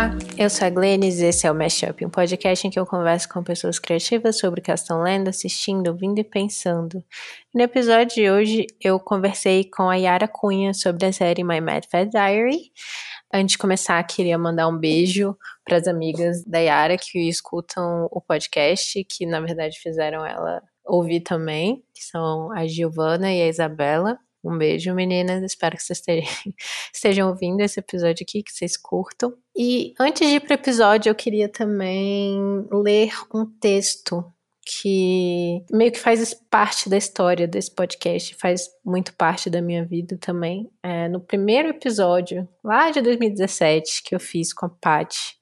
Olá, eu sou a Glennis e esse é o Mashup, um podcast em que eu converso com pessoas criativas sobre o que estão lendo, assistindo, ouvindo e pensando. No episódio de hoje, eu conversei com a Yara Cunha sobre a série My Mad Fat Diary. Antes de começar, queria mandar um beijo para as amigas da Yara que escutam o podcast, que na verdade fizeram ela ouvir também, que são a Giovana e a Isabela. Um beijo, meninas. Espero que vocês estejam ouvindo esse episódio aqui, que vocês curtam. E antes de ir para o episódio, eu queria também ler um texto que meio que faz parte da história desse podcast, faz muito parte da minha vida também. É, no primeiro episódio, lá de 2017, que eu fiz com a Paty,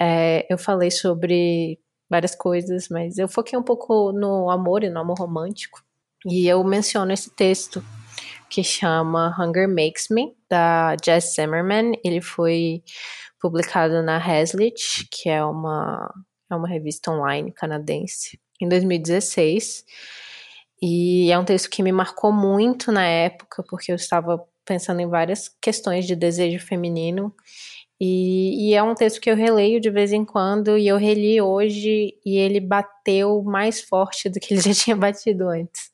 é, eu falei sobre várias coisas, mas eu foquei um pouco no amor e no amor romântico. E eu menciono esse texto que chama Hunger Makes Me, da Jess Zimmerman. Ele foi publicado na Hazlitt, que é uma, é uma revista online canadense, em 2016. E é um texto que me marcou muito na época, porque eu estava pensando em várias questões de desejo feminino. E, e, é um texto que eu releio de vez em quando, e eu reli hoje, e ele bateu mais forte do que ele já tinha batido antes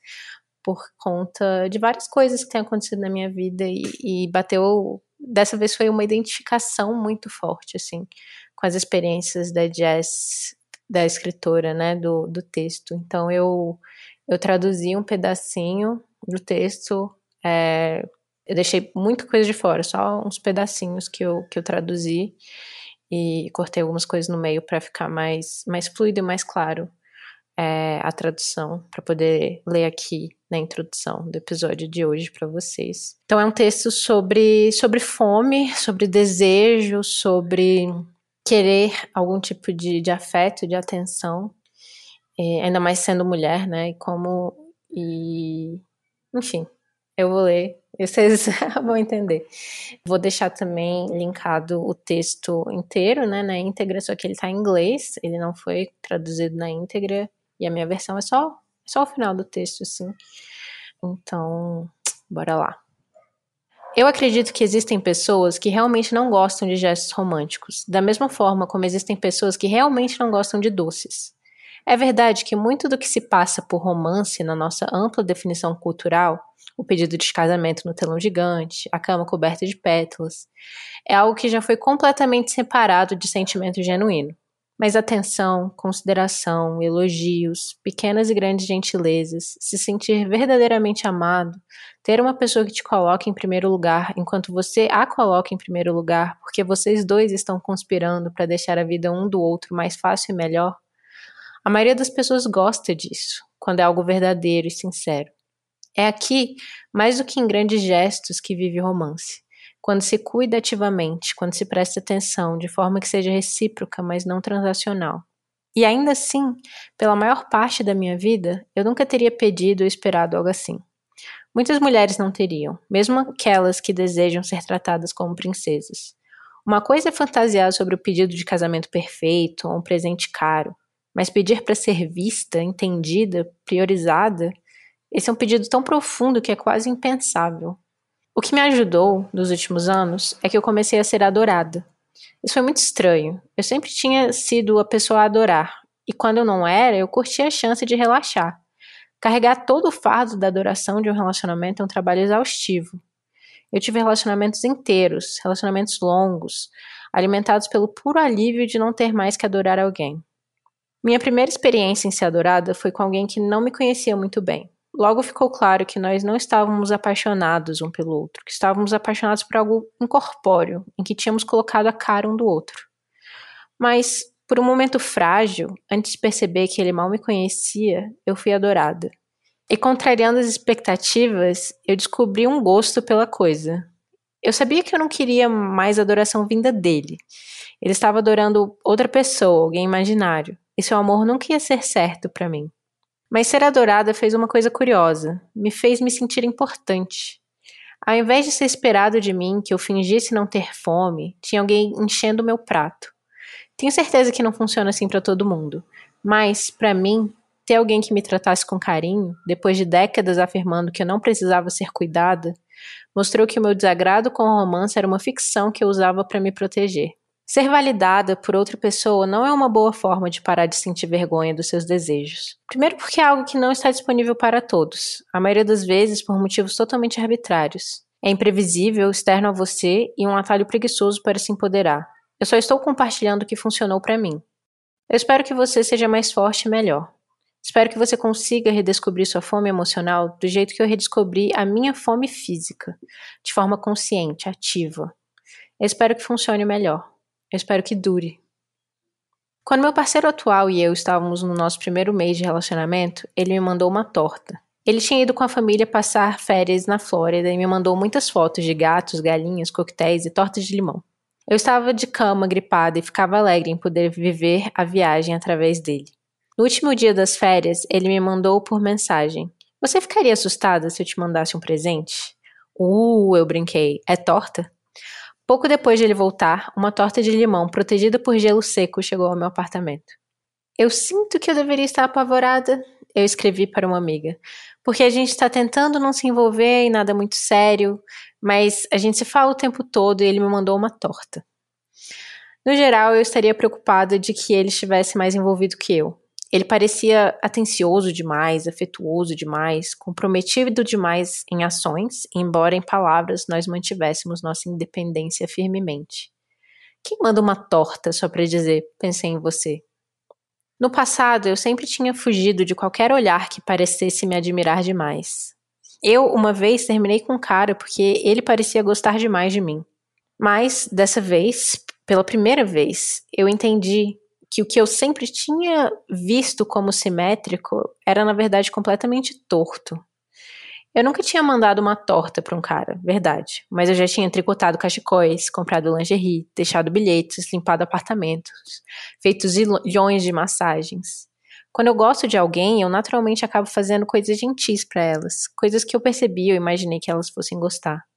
por conta de várias coisas que têm acontecido na minha vida e, e bateu. Dessa vez foi uma identificação muito forte, assim, com as experiências da Jess, da escritora, né, do, do texto. Então eu, eu traduzi um pedacinho do texto, é, eu deixei muita coisa de fora, só uns pedacinhos que eu, que eu traduzi e cortei algumas coisas no meio para ficar mais, mais fluido e mais claro é, a tradução para poder ler aqui na introdução do episódio de hoje para vocês. Então é um texto sobre, sobre fome, sobre desejo, sobre querer algum tipo de, de afeto, de atenção, é, ainda mais sendo mulher, né? E como e enfim, eu vou ler vocês vão entender. Vou deixar também linkado o texto inteiro, né, na íntegra, só que ele está em inglês, ele não foi traduzido na íntegra e a minha versão é só, só o final do texto, assim. Então, bora lá. Eu acredito que existem pessoas que realmente não gostam de gestos românticos, da mesma forma como existem pessoas que realmente não gostam de doces. É verdade que muito do que se passa por romance na nossa ampla definição cultural, o pedido de casamento no telão gigante, a cama coberta de pétalas, é algo que já foi completamente separado de sentimento genuíno. Mas atenção, consideração, elogios, pequenas e grandes gentilezas, se sentir verdadeiramente amado, ter uma pessoa que te coloque em primeiro lugar enquanto você a coloca em primeiro lugar, porque vocês dois estão conspirando para deixar a vida um do outro mais fácil e melhor. A maioria das pessoas gosta disso, quando é algo verdadeiro e sincero. É aqui, mais do que em grandes gestos, que vive o romance quando se cuida ativamente, quando se presta atenção, de forma que seja recíproca, mas não transacional. E ainda assim, pela maior parte da minha vida, eu nunca teria pedido ou esperado algo assim. Muitas mulheres não teriam, mesmo aquelas que desejam ser tratadas como princesas. Uma coisa é fantasiar sobre o pedido de casamento perfeito ou um presente caro, mas pedir para ser vista, entendida, priorizada, esse é um pedido tão profundo que é quase impensável. O que me ajudou nos últimos anos é que eu comecei a ser adorada. Isso foi muito estranho. Eu sempre tinha sido a pessoa a adorar, e quando eu não era, eu curtia a chance de relaxar. Carregar todo o fardo da adoração de um relacionamento é um trabalho exaustivo. Eu tive relacionamentos inteiros, relacionamentos longos, alimentados pelo puro alívio de não ter mais que adorar alguém. Minha primeira experiência em ser adorada foi com alguém que não me conhecia muito bem. Logo ficou claro que nós não estávamos apaixonados um pelo outro, que estávamos apaixonados por algo incorpóreo, em que tínhamos colocado a cara um do outro. Mas, por um momento frágil, antes de perceber que ele mal me conhecia, eu fui adorada. E contrariando as expectativas, eu descobri um gosto pela coisa. Eu sabia que eu não queria mais adoração vinda dele. Ele estava adorando outra pessoa, alguém imaginário. E seu amor nunca ia ser certo para mim. Mas ser adorada fez uma coisa curiosa: me fez me sentir importante. Ao invés de ser esperado de mim que eu fingisse não ter fome, tinha alguém enchendo o meu prato. Tenho certeza que não funciona assim para todo mundo, mas, para mim, ter alguém que me tratasse com carinho, depois de décadas afirmando que eu não precisava ser cuidada, mostrou que o meu desagrado com o romance era uma ficção que eu usava para me proteger. Ser validada por outra pessoa não é uma boa forma de parar de sentir vergonha dos seus desejos. Primeiro, porque é algo que não está disponível para todos, a maioria das vezes por motivos totalmente arbitrários. É imprevisível, externo a você e um atalho preguiçoso para se empoderar. Eu só estou compartilhando o que funcionou para mim. Eu espero que você seja mais forte e melhor. Espero que você consiga redescobrir sua fome emocional do jeito que eu redescobri a minha fome física, de forma consciente, ativa. Eu espero que funcione melhor. Eu espero que dure. Quando meu parceiro atual e eu estávamos no nosso primeiro mês de relacionamento, ele me mandou uma torta. Ele tinha ido com a família passar férias na Flórida e me mandou muitas fotos de gatos, galinhas, coquetéis e tortas de limão. Eu estava de cama, gripada e ficava alegre em poder viver a viagem através dele. No último dia das férias, ele me mandou por mensagem: Você ficaria assustada se eu te mandasse um presente? Uh, eu brinquei. É torta? Pouco depois de ele voltar, uma torta de limão protegida por gelo seco chegou ao meu apartamento. Eu sinto que eu deveria estar apavorada, eu escrevi para uma amiga, porque a gente está tentando não se envolver em nada muito sério, mas a gente se fala o tempo todo e ele me mandou uma torta. No geral, eu estaria preocupada de que ele estivesse mais envolvido que eu. Ele parecia atencioso demais, afetuoso demais, comprometido demais em ações, embora em palavras nós mantivéssemos nossa independência firmemente. Quem manda uma torta só para dizer pensei em você? No passado, eu sempre tinha fugido de qualquer olhar que parecesse me admirar demais. Eu, uma vez, terminei com um cara porque ele parecia gostar demais de mim. Mas, dessa vez, pela primeira vez, eu entendi que o que eu sempre tinha visto como simétrico era na verdade completamente torto. Eu nunca tinha mandado uma torta para um cara, verdade, mas eu já tinha tricotado cachecóis, comprado lingerie, deixado bilhetes, limpado apartamentos, feito zilhões de massagens. Quando eu gosto de alguém, eu naturalmente acabo fazendo coisas gentis para elas, coisas que eu percebi ou imaginei que elas fossem gostar.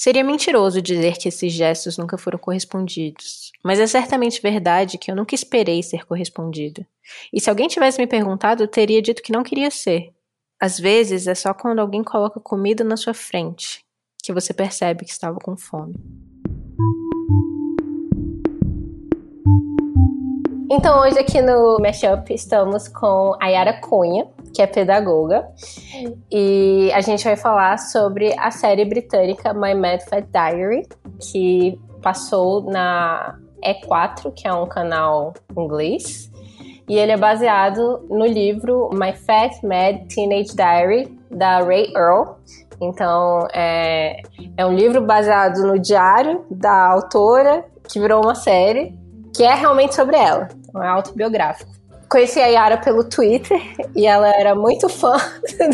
Seria mentiroso dizer que esses gestos nunca foram correspondidos, mas é certamente verdade que eu nunca esperei ser correspondido. E se alguém tivesse me perguntado, eu teria dito que não queria ser. Às vezes é só quando alguém coloca comida na sua frente que você percebe que estava com fome. Então, hoje aqui no Mashup estamos com a Yara Cunha, que é pedagoga, e a gente vai falar sobre a série britânica My Mad Fat Diary, que passou na E4, que é um canal inglês, e ele é baseado no livro My Fat Mad Teenage Diary, da Ray Earl. Então, é, é um livro baseado no diário da autora, que virou uma série, que é realmente sobre ela. Então, é autobiográfico. Conheci a Yara pelo Twitter e ela era muito fã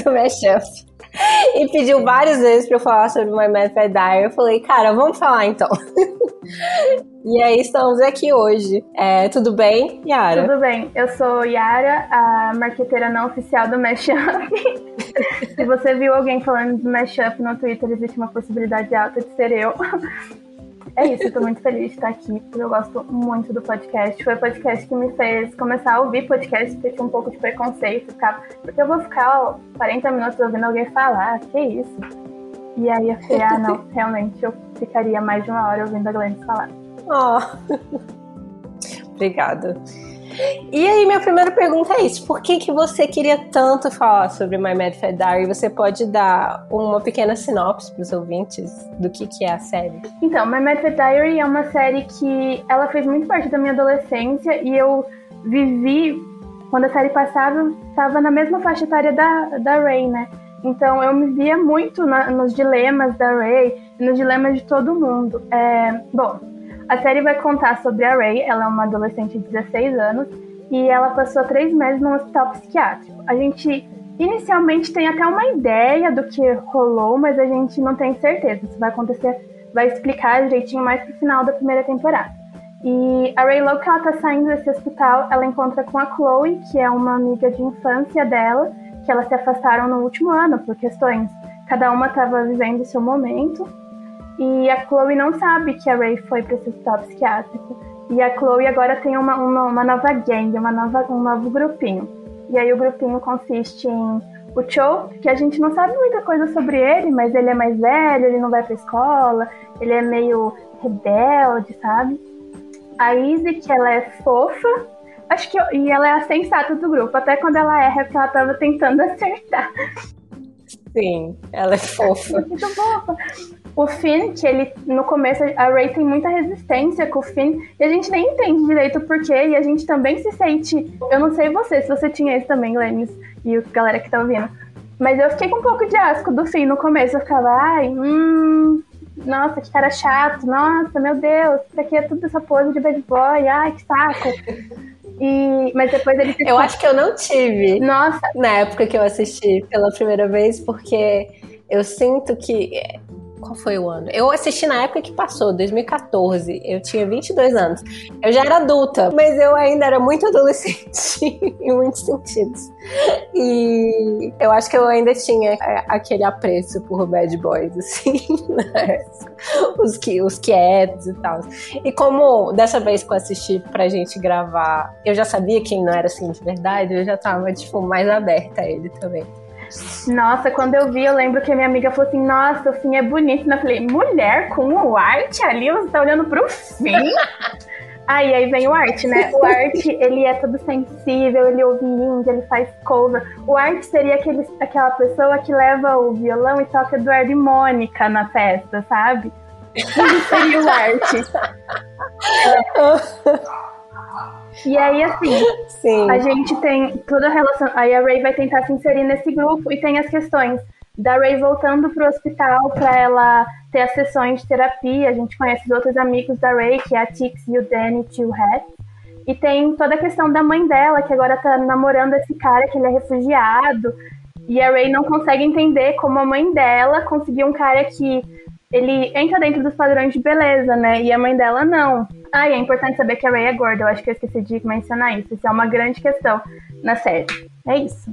do Mashup. E pediu várias vezes pra eu falar sobre My Mad Fat Diary. Eu falei, cara, vamos falar então. e aí estamos aqui hoje. É, tudo bem, Yara? Tudo bem. Eu sou Yara, a marqueteira não oficial do Mashup. Se você viu alguém falando do Mashup no Twitter, existe uma possibilidade alta de ser eu. É isso, eu tô muito feliz de estar aqui, porque eu gosto muito do podcast. Foi o podcast que me fez começar a ouvir podcast, porque tinha um pouco de preconceito, ficava, porque eu vou ficar ó, 40 minutos ouvindo alguém falar, que isso? E aí eu falei, ah, não, realmente eu ficaria mais de uma hora ouvindo a Glenn falar. Oh. Obrigada. E aí, minha primeira pergunta é isso: por que, que você queria tanto falar sobre My Mad Fat Diary? Você pode dar uma pequena sinopse para os ouvintes do que, que é a série? Então, My Mad Fat Diary é uma série que ela fez muito parte da minha adolescência e eu vivi quando a série passava, estava na mesma faixa etária da, da Ray, né? Então eu me via muito na, nos dilemas da Ray, nos dilemas de todo mundo. É, bom, a série vai contar sobre a Ray, ela é uma adolescente de 16 anos e ela passou três meses no hospital psiquiátrico. A gente inicialmente tem até uma ideia do que rolou, mas a gente não tem certeza. Isso vai acontecer, vai explicar direitinho mais pro final da primeira temporada. E a Ray, logo que ela tá saindo desse hospital, ela encontra com a Chloe, que é uma amiga de infância dela, que elas se afastaram no último ano por questões. Cada uma estava vivendo o seu momento. E a Chloe não sabe que a Ray foi para esse hospital psiquiátrico. E a Chloe agora tem uma, uma, uma, nova gang, uma nova, um novo grupinho. E aí o grupinho consiste em o Cho, que a gente não sabe muita coisa sobre ele, mas ele é mais velho, ele não vai pra escola, ele é meio rebelde, sabe? a Izzy, que ela é fofa, acho que e ela é a sensata do grupo, até quando ela erra, porque ela tava tentando acertar. Sim, ela é fofa. Muito fofa. O Finn, que ele, no começo, a Ray tem muita resistência com o Finn, e a gente nem entende direito o porquê, e a gente também se sente. Eu não sei você, se você tinha isso também, Lennis, e a galera que tá ouvindo. Mas eu fiquei com um pouco de asco do Finn no começo. Eu ficava, ai, hum, nossa, que cara chato, nossa, meu Deus, isso aqui é tudo essa pose de bad boy, ai, que saco. E, mas depois ele Eu acho que eu não tive. Nossa. Na época que eu assisti pela primeira vez, porque eu sinto que qual foi o ano? Eu assisti na época que passou, 2014. Eu tinha 22 anos. Eu já era adulta, mas eu ainda era muito adolescente em muitos sentidos. E eu acho que eu ainda tinha é, aquele apreço por bad boys, assim, né? os, que, os quietos e tal. E como dessa vez que eu assisti pra gente gravar, eu já sabia quem não era assim de verdade, eu já tava, tipo, mais aberta a ele também. Nossa, quando eu vi, eu lembro que a minha amiga falou assim: Nossa, o fim é bonito. Eu falei: Mulher com o arte ali, você tá olhando pro fim? Aí, aí vem o arte, né? O arte, ele é todo sensível, ele ouve indie, ele faz cover. O arte seria aquele, aquela pessoa que leva o violão e toca Eduardo e Mônica na festa, sabe? Isso seria o arte. E aí, assim, Sim. a gente tem toda a relação. Aí a Ray vai tentar se inserir nesse grupo e tem as questões da Ray voltando pro hospital para ela ter as sessões de terapia. A gente conhece os outros amigos da Ray, que é a Tix e o Danny Two Hats. E tem toda a questão da mãe dela, que agora tá namorando esse cara, que ele é refugiado. E a Ray não consegue entender como a mãe dela conseguiu um cara que ele entra dentro dos padrões de beleza, né? E a mãe dela não. Ah, é importante saber que a Ray é gorda. Eu acho que eu esqueci de mencionar isso. Isso é uma grande questão na série. É isso.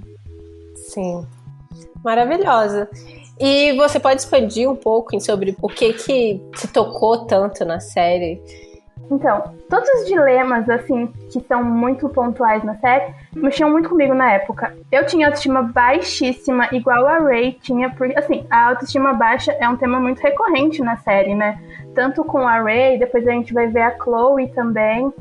Sim. Maravilhosa. E você pode expandir um pouco sobre o que que te tocou tanto na série? Então, todos os dilemas, assim, que são muito pontuais na série, mexiam muito comigo na época. Eu tinha autoestima baixíssima, igual a Ray tinha, porque, assim, a autoestima baixa é um tema muito recorrente na série, né? Tanto com a Ray, depois a gente vai ver a Chloe também.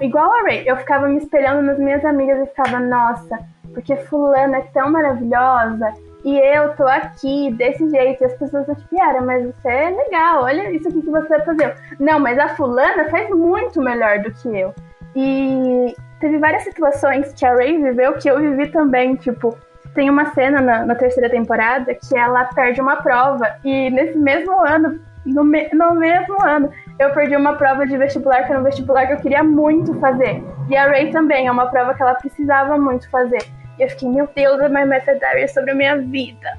Igual a Ray, eu ficava me espelhando nas minhas amigas e ficava, nossa, porque fulana é tão maravilhosa, e eu tô aqui desse jeito. E as pessoas tipo, Yara, mas você é legal, olha isso aqui que você fazer. Não, mas a fulana faz muito melhor do que eu. E teve várias situações que a Ray viveu que eu vivi também, tipo, tem uma cena na, na, terceira temporada que ela perde uma prova e nesse mesmo ano, no, me, no, mesmo ano, eu perdi uma prova de vestibular que era um vestibular que eu queria muito fazer. E a Ray também, é uma prova que ela precisava muito fazer. E eu fiquei, meu Deus, é My Method Diary sobre a minha vida.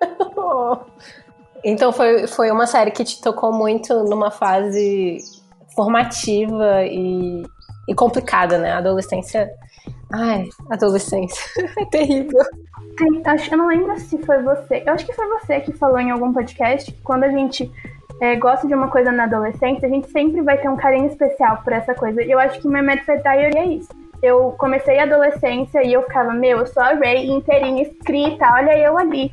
então foi, foi uma série que te tocou muito numa fase formativa e, e complicada, né? A adolescência. Ai, adolescência. é terrível. Sim, acho, eu não lembro se foi você. Eu acho que foi você que falou em algum podcast que quando a gente é, gosta de uma coisa na adolescência, a gente sempre vai ter um carinho especial por essa coisa. E eu acho que My Method Diary é isso eu comecei a adolescência e eu ficava, meu, eu sou a Ray inteirinha escrita, olha eu ali.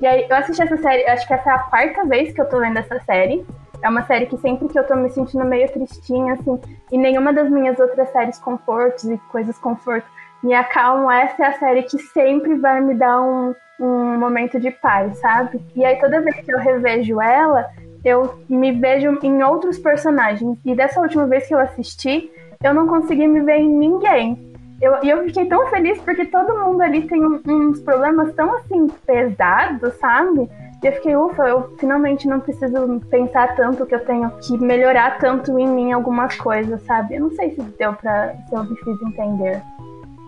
E aí eu assisti essa série, acho que essa é a quarta vez que eu tô vendo essa série. É uma série que sempre que eu tô me sentindo meio tristinha, assim, e nenhuma das minhas outras séries confortos e coisas conforto me acalmam, essa é a série que sempre vai me dar um, um momento de paz, sabe? E aí toda vez que eu revejo ela, eu me vejo em outros personagens. E dessa última vez que eu assisti, eu não consegui me ver em ninguém. Eu, e eu fiquei tão feliz porque todo mundo ali tem uns problemas tão assim pesados, sabe? E eu fiquei, ufa, eu finalmente não preciso pensar tanto que eu tenho que melhorar tanto em mim algumas coisas, sabe? Eu não sei se deu pra. se eu me fiz entender.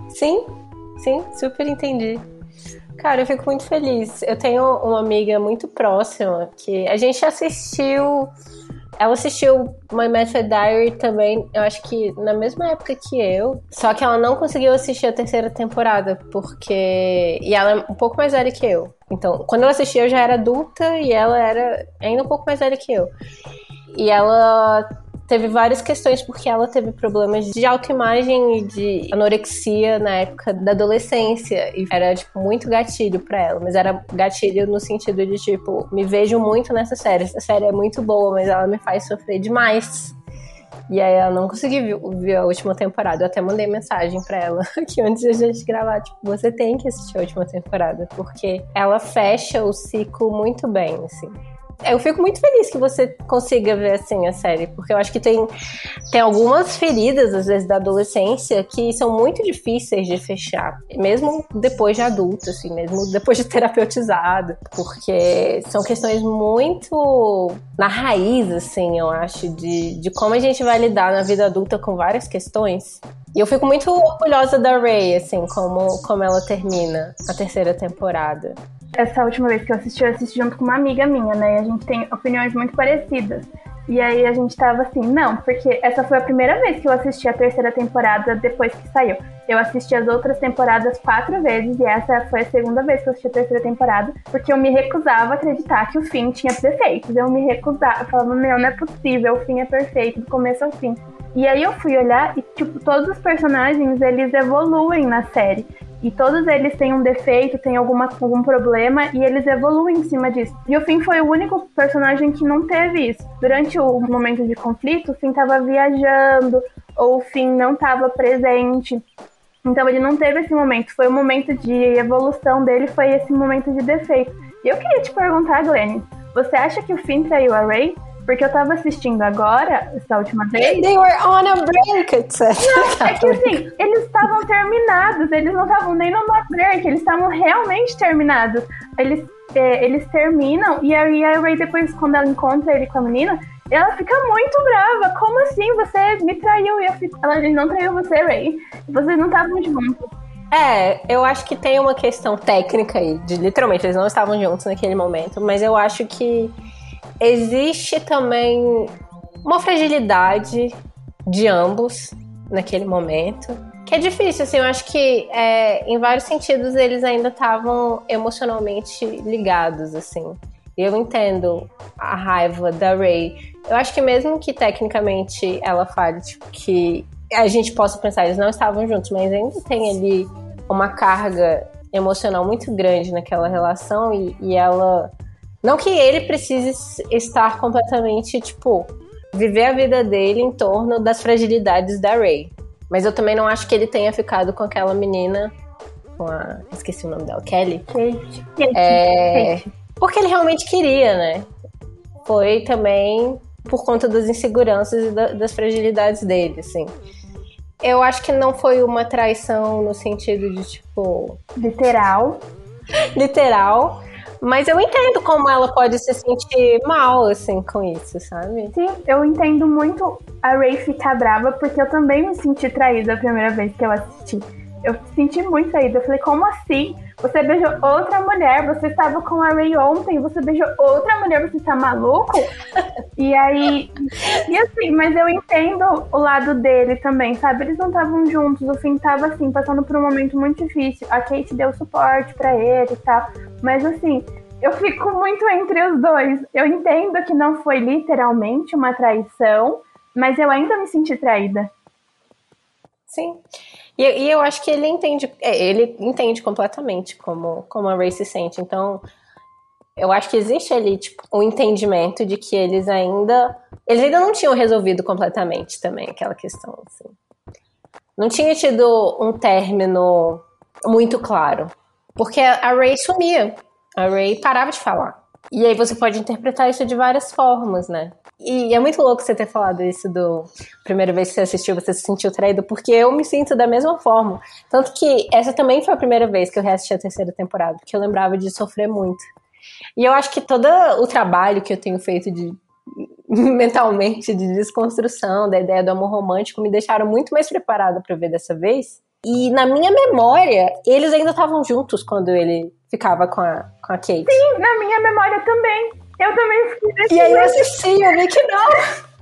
Sim, sim, super entendi. Cara, eu fico muito feliz. Eu tenho uma amiga muito próxima que a gente assistiu ela assistiu My Method Diary também, eu acho que na mesma época que eu. Só que ela não conseguiu assistir a terceira temporada, porque. E ela é um pouco mais velha que eu. Então, quando eu assisti, eu já era adulta e ela era ainda um pouco mais velha que eu. E ela teve várias questões, porque ela teve problemas de autoimagem e de anorexia na época da adolescência. E era, tipo, muito gatilho para ela. Mas era gatilho no sentido de, tipo, me vejo muito nessa série. Essa série é muito boa, mas ela me faz sofrer demais. E aí ela não conseguiu ver a última temporada. Eu até mandei mensagem para ela aqui antes de a gente gravar, tipo, você tem que assistir a última temporada, porque ela fecha o ciclo muito bem, assim. Eu fico muito feliz que você consiga ver assim a série, porque eu acho que tem, tem algumas feridas, às vezes, da adolescência que são muito difíceis de fechar, mesmo depois de adulto, assim, mesmo depois de terapeutizado, porque são questões muito na raiz, assim, eu acho, de, de como a gente vai lidar na vida adulta com várias questões. E eu fico muito orgulhosa da Ray, assim, como, como ela termina a terceira temporada. Essa última vez que eu assisti, eu assisti junto com uma amiga minha, né? E a gente tem opiniões muito parecidas. E aí a gente tava assim, não, porque essa foi a primeira vez que eu assisti a terceira temporada depois que saiu. Eu assisti as outras temporadas quatro vezes e essa foi a segunda vez que eu assisti a terceira temporada, porque eu me recusava a acreditar que o fim tinha defeitos. Eu me recusava, falando, meu, não é possível, o fim é perfeito, do começo ao fim. E aí eu fui olhar e, tipo, todos os personagens, eles evoluem na série. E todos eles têm um defeito, têm alguma, algum problema e eles evoluem em cima disso. E o Finn foi o único personagem que não teve isso. Durante o momento de conflito, o Finn estava viajando ou o Finn não estava presente. Então ele não teve esse momento. Foi o momento de evolução dele, foi esse momento de defeito. E eu queria te perguntar, Glenn, você acha que o Finn traiu a Ray? Porque eu tava assistindo agora, essa última vez. They were on a break, etc. Não, é que assim, eles estavam terminados, eles não estavam nem numa break, eles estavam realmente terminados. Eles, é, eles terminam, e aí a Ray depois, quando ela encontra ele com a menina, ela fica muito brava. Como assim? Você me traiu? E eu fico. Ela não traiu você, Ray. Vocês não estavam juntos. É, eu acho que tem uma questão técnica aí, de literalmente, eles não estavam juntos naquele momento, mas eu acho que existe também uma fragilidade de ambos naquele momento. Que é difícil, assim, eu acho que é, em vários sentidos eles ainda estavam emocionalmente ligados, assim. Eu entendo a raiva da Ray. Eu acho que mesmo que tecnicamente ela fale tipo, que a gente possa pensar eles não estavam juntos, mas ainda tem ali uma carga emocional muito grande naquela relação e, e ela não que ele precise estar completamente, tipo, viver a vida dele em torno das fragilidades da Ray. Mas eu também não acho que ele tenha ficado com aquela menina. Com a. Esqueci o nome dela, Kelly. Kate. É, porque ele realmente queria, né? Foi também por conta das inseguranças e das fragilidades dele, assim. Eu acho que não foi uma traição no sentido de, tipo. Literal. literal. Mas eu entendo como ela pode se sentir mal, assim, com isso, sabe? Sim, eu entendo muito a Ray ficar brava, porque eu também me senti traída a primeira vez que eu assisti. Eu senti muito traída. Eu falei, como assim? Você beijou outra mulher, você estava com a Ray ontem, você beijou outra mulher, você tá maluco? e aí. E assim, mas eu entendo o lado dele também, sabe? Eles não estavam juntos, o Finn tava assim, passando por um momento muito difícil. A Kate deu suporte para ele e tal. Mas assim, eu fico muito entre os dois. Eu entendo que não foi literalmente uma traição, mas eu ainda me senti traída. Sim. E, e, eu acho que ele entende, é, ele entende completamente como, como a Ray se sente. Então, eu acho que existe ali, tipo, um entendimento de que eles ainda. Eles ainda não tinham resolvido completamente também aquela questão, assim. Não tinha tido um término muito claro. Porque a Ray sumia. A Ray parava de falar. E aí você pode interpretar isso de várias formas, né? E é muito louco você ter falado isso do primeira vez que você assistiu, você se sentiu traído, porque eu me sinto da mesma forma. Tanto que essa também foi a primeira vez que eu reassisti a terceira temporada, porque eu lembrava de sofrer muito. E eu acho que todo o trabalho que eu tenho feito de mentalmente de desconstrução da ideia do amor romântico me deixaram muito mais preparada para ver dessa vez. E na minha memória, eles ainda estavam juntos quando ele ficava com a, com a Kate. Sim, na minha memória também. Eu também fiquei E aí eu assisti, eu vi que não.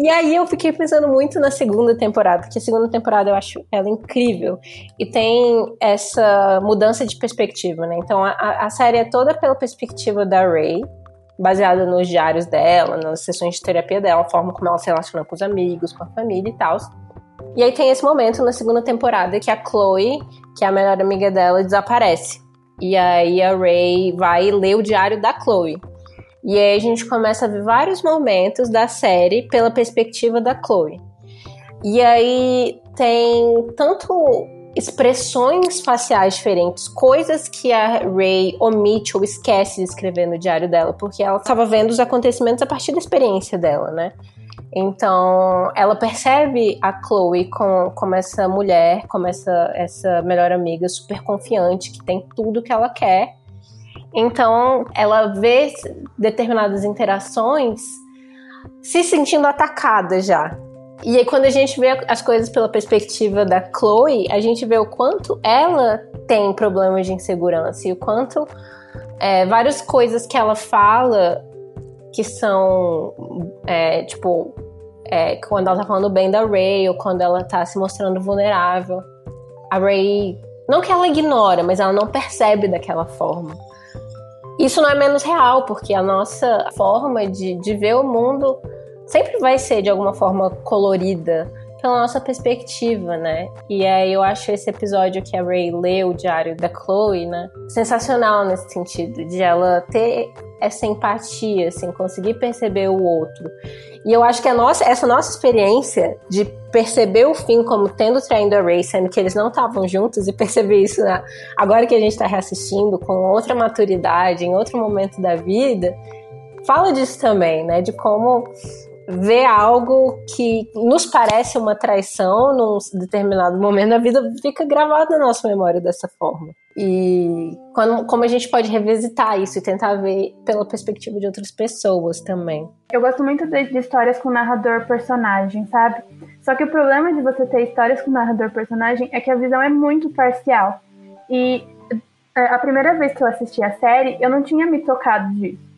E aí eu fiquei pensando muito na segunda temporada, porque a segunda temporada eu acho ela incrível. E tem essa mudança de perspectiva, né? Então a, a série é toda pela perspectiva da Ray, baseada nos diários dela, nas sessões de terapia dela, a forma como ela se relaciona com os amigos, com a família e tal. E aí tem esse momento na segunda temporada que a Chloe, que é a melhor amiga dela, desaparece. E aí a Ray vai ler o diário da Chloe. E aí a gente começa a ver vários momentos da série pela perspectiva da Chloe. E aí tem tanto expressões faciais diferentes, coisas que a Ray omite ou esquece de escrever no diário dela, porque ela estava vendo os acontecimentos a partir da experiência dela, né? Então, ela percebe a Chloe com, como essa mulher, como essa, essa melhor amiga super confiante, que tem tudo que ela quer. Então, ela vê determinadas interações se sentindo atacada já. E aí, quando a gente vê as coisas pela perspectiva da Chloe, a gente vê o quanto ela tem problemas de insegurança e o quanto é, várias coisas que ela fala que são, é, tipo, é, quando ela tá falando bem da Ray ou quando ela tá se mostrando vulnerável. A Ray, não que ela ignora, mas ela não percebe daquela forma. Isso não é menos real, porque a nossa forma de, de ver o mundo sempre vai ser de alguma forma colorida pela nossa perspectiva, né? E aí eu acho esse episódio que a Ray lê o diário da Chloe, né? Sensacional nesse sentido, de ela ter essa empatia, assim, conseguir perceber o outro. E eu acho que a nossa, essa nossa experiência de perceber o fim como tendo traído a Ray, sendo que eles não estavam juntos, e perceber isso agora que a gente está reassistindo com outra maturidade, em outro momento da vida, fala disso também, né? De como ver algo que nos parece uma traição num determinado momento da vida fica gravado na nossa memória dessa forma. E quando, como a gente pode revisitar isso e tentar ver pela perspectiva de outras pessoas também. Eu gosto muito de, de histórias com narrador-personagem, sabe? Só que o problema de você ter histórias com narrador-personagem é que a visão é muito parcial. E é, a primeira vez que eu assisti a série, eu não tinha me tocado disso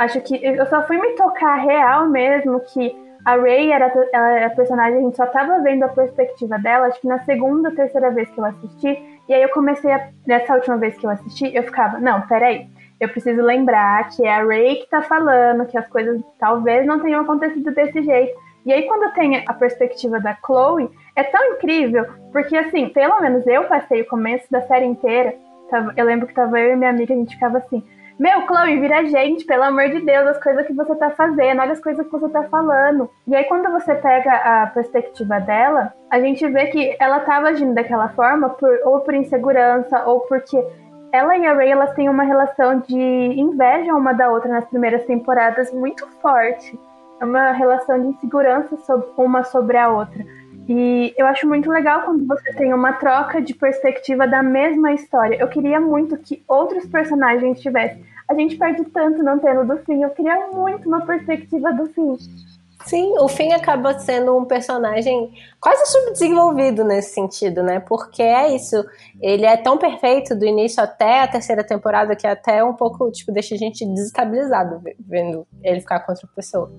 acho que eu só fui me tocar real mesmo que a Ray era, era a personagem, a gente só tava vendo a perspectiva dela, acho que na segunda, terceira vez que eu assisti. E aí eu comecei a, nessa última vez que eu assisti, eu ficava, não, peraí, eu preciso lembrar que é a Ray que tá falando, que as coisas talvez não tenham acontecido desse jeito. E aí quando tem a perspectiva da Chloe, é tão incrível, porque assim, pelo menos eu passei o começo da série inteira, eu lembro que tava eu e minha amiga, a gente ficava assim, meu, Chloe, vira gente, pelo amor de Deus, as coisas que você tá fazendo, olha as coisas que você tá falando. E aí, quando você pega a perspectiva dela, a gente vê que ela tava agindo daquela forma por, ou por insegurança, ou porque ela e a Ray elas têm uma relação de inveja uma da outra nas primeiras temporadas muito forte. É uma relação de insegurança sobre, uma sobre a outra. E eu acho muito legal quando você tem uma troca de perspectiva da mesma história. Eu queria muito que outros personagens tivessem. A gente perde tanto não tendo do fim. Eu queria muito uma perspectiva do fim. Sim, o Finn acaba sendo um personagem quase subdesenvolvido nesse sentido, né? Porque é isso. Ele é tão perfeito do início até a terceira temporada que até um pouco, tipo, deixa a gente desestabilizado vendo ele ficar com outra pessoa.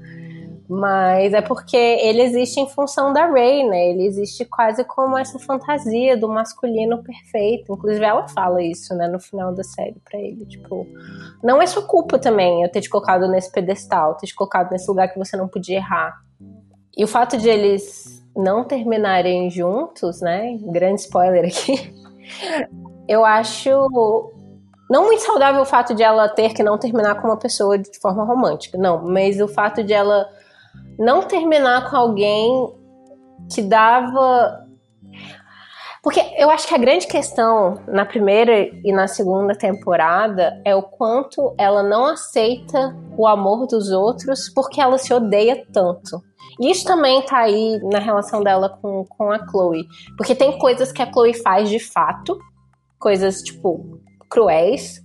Mas é porque ele existe em função da Ray, né? Ele existe quase como essa fantasia do masculino perfeito. Inclusive, ela fala isso, né, no final da série pra ele. Tipo, não é sua culpa também eu ter te colocado nesse pedestal, ter te colocado nesse lugar que você não podia errar. E o fato de eles não terminarem juntos, né? Grande spoiler aqui. Eu acho não muito saudável o fato de ela ter que não terminar com uma pessoa de forma romântica, não, mas o fato de ela não terminar com alguém que dava. Porque eu acho que a grande questão na primeira e na segunda temporada é o quanto ela não aceita o amor dos outros porque ela se odeia tanto. E isso também tá aí na relação dela com, com a Chloe. Porque tem coisas que a Chloe faz de fato, coisas tipo cruéis,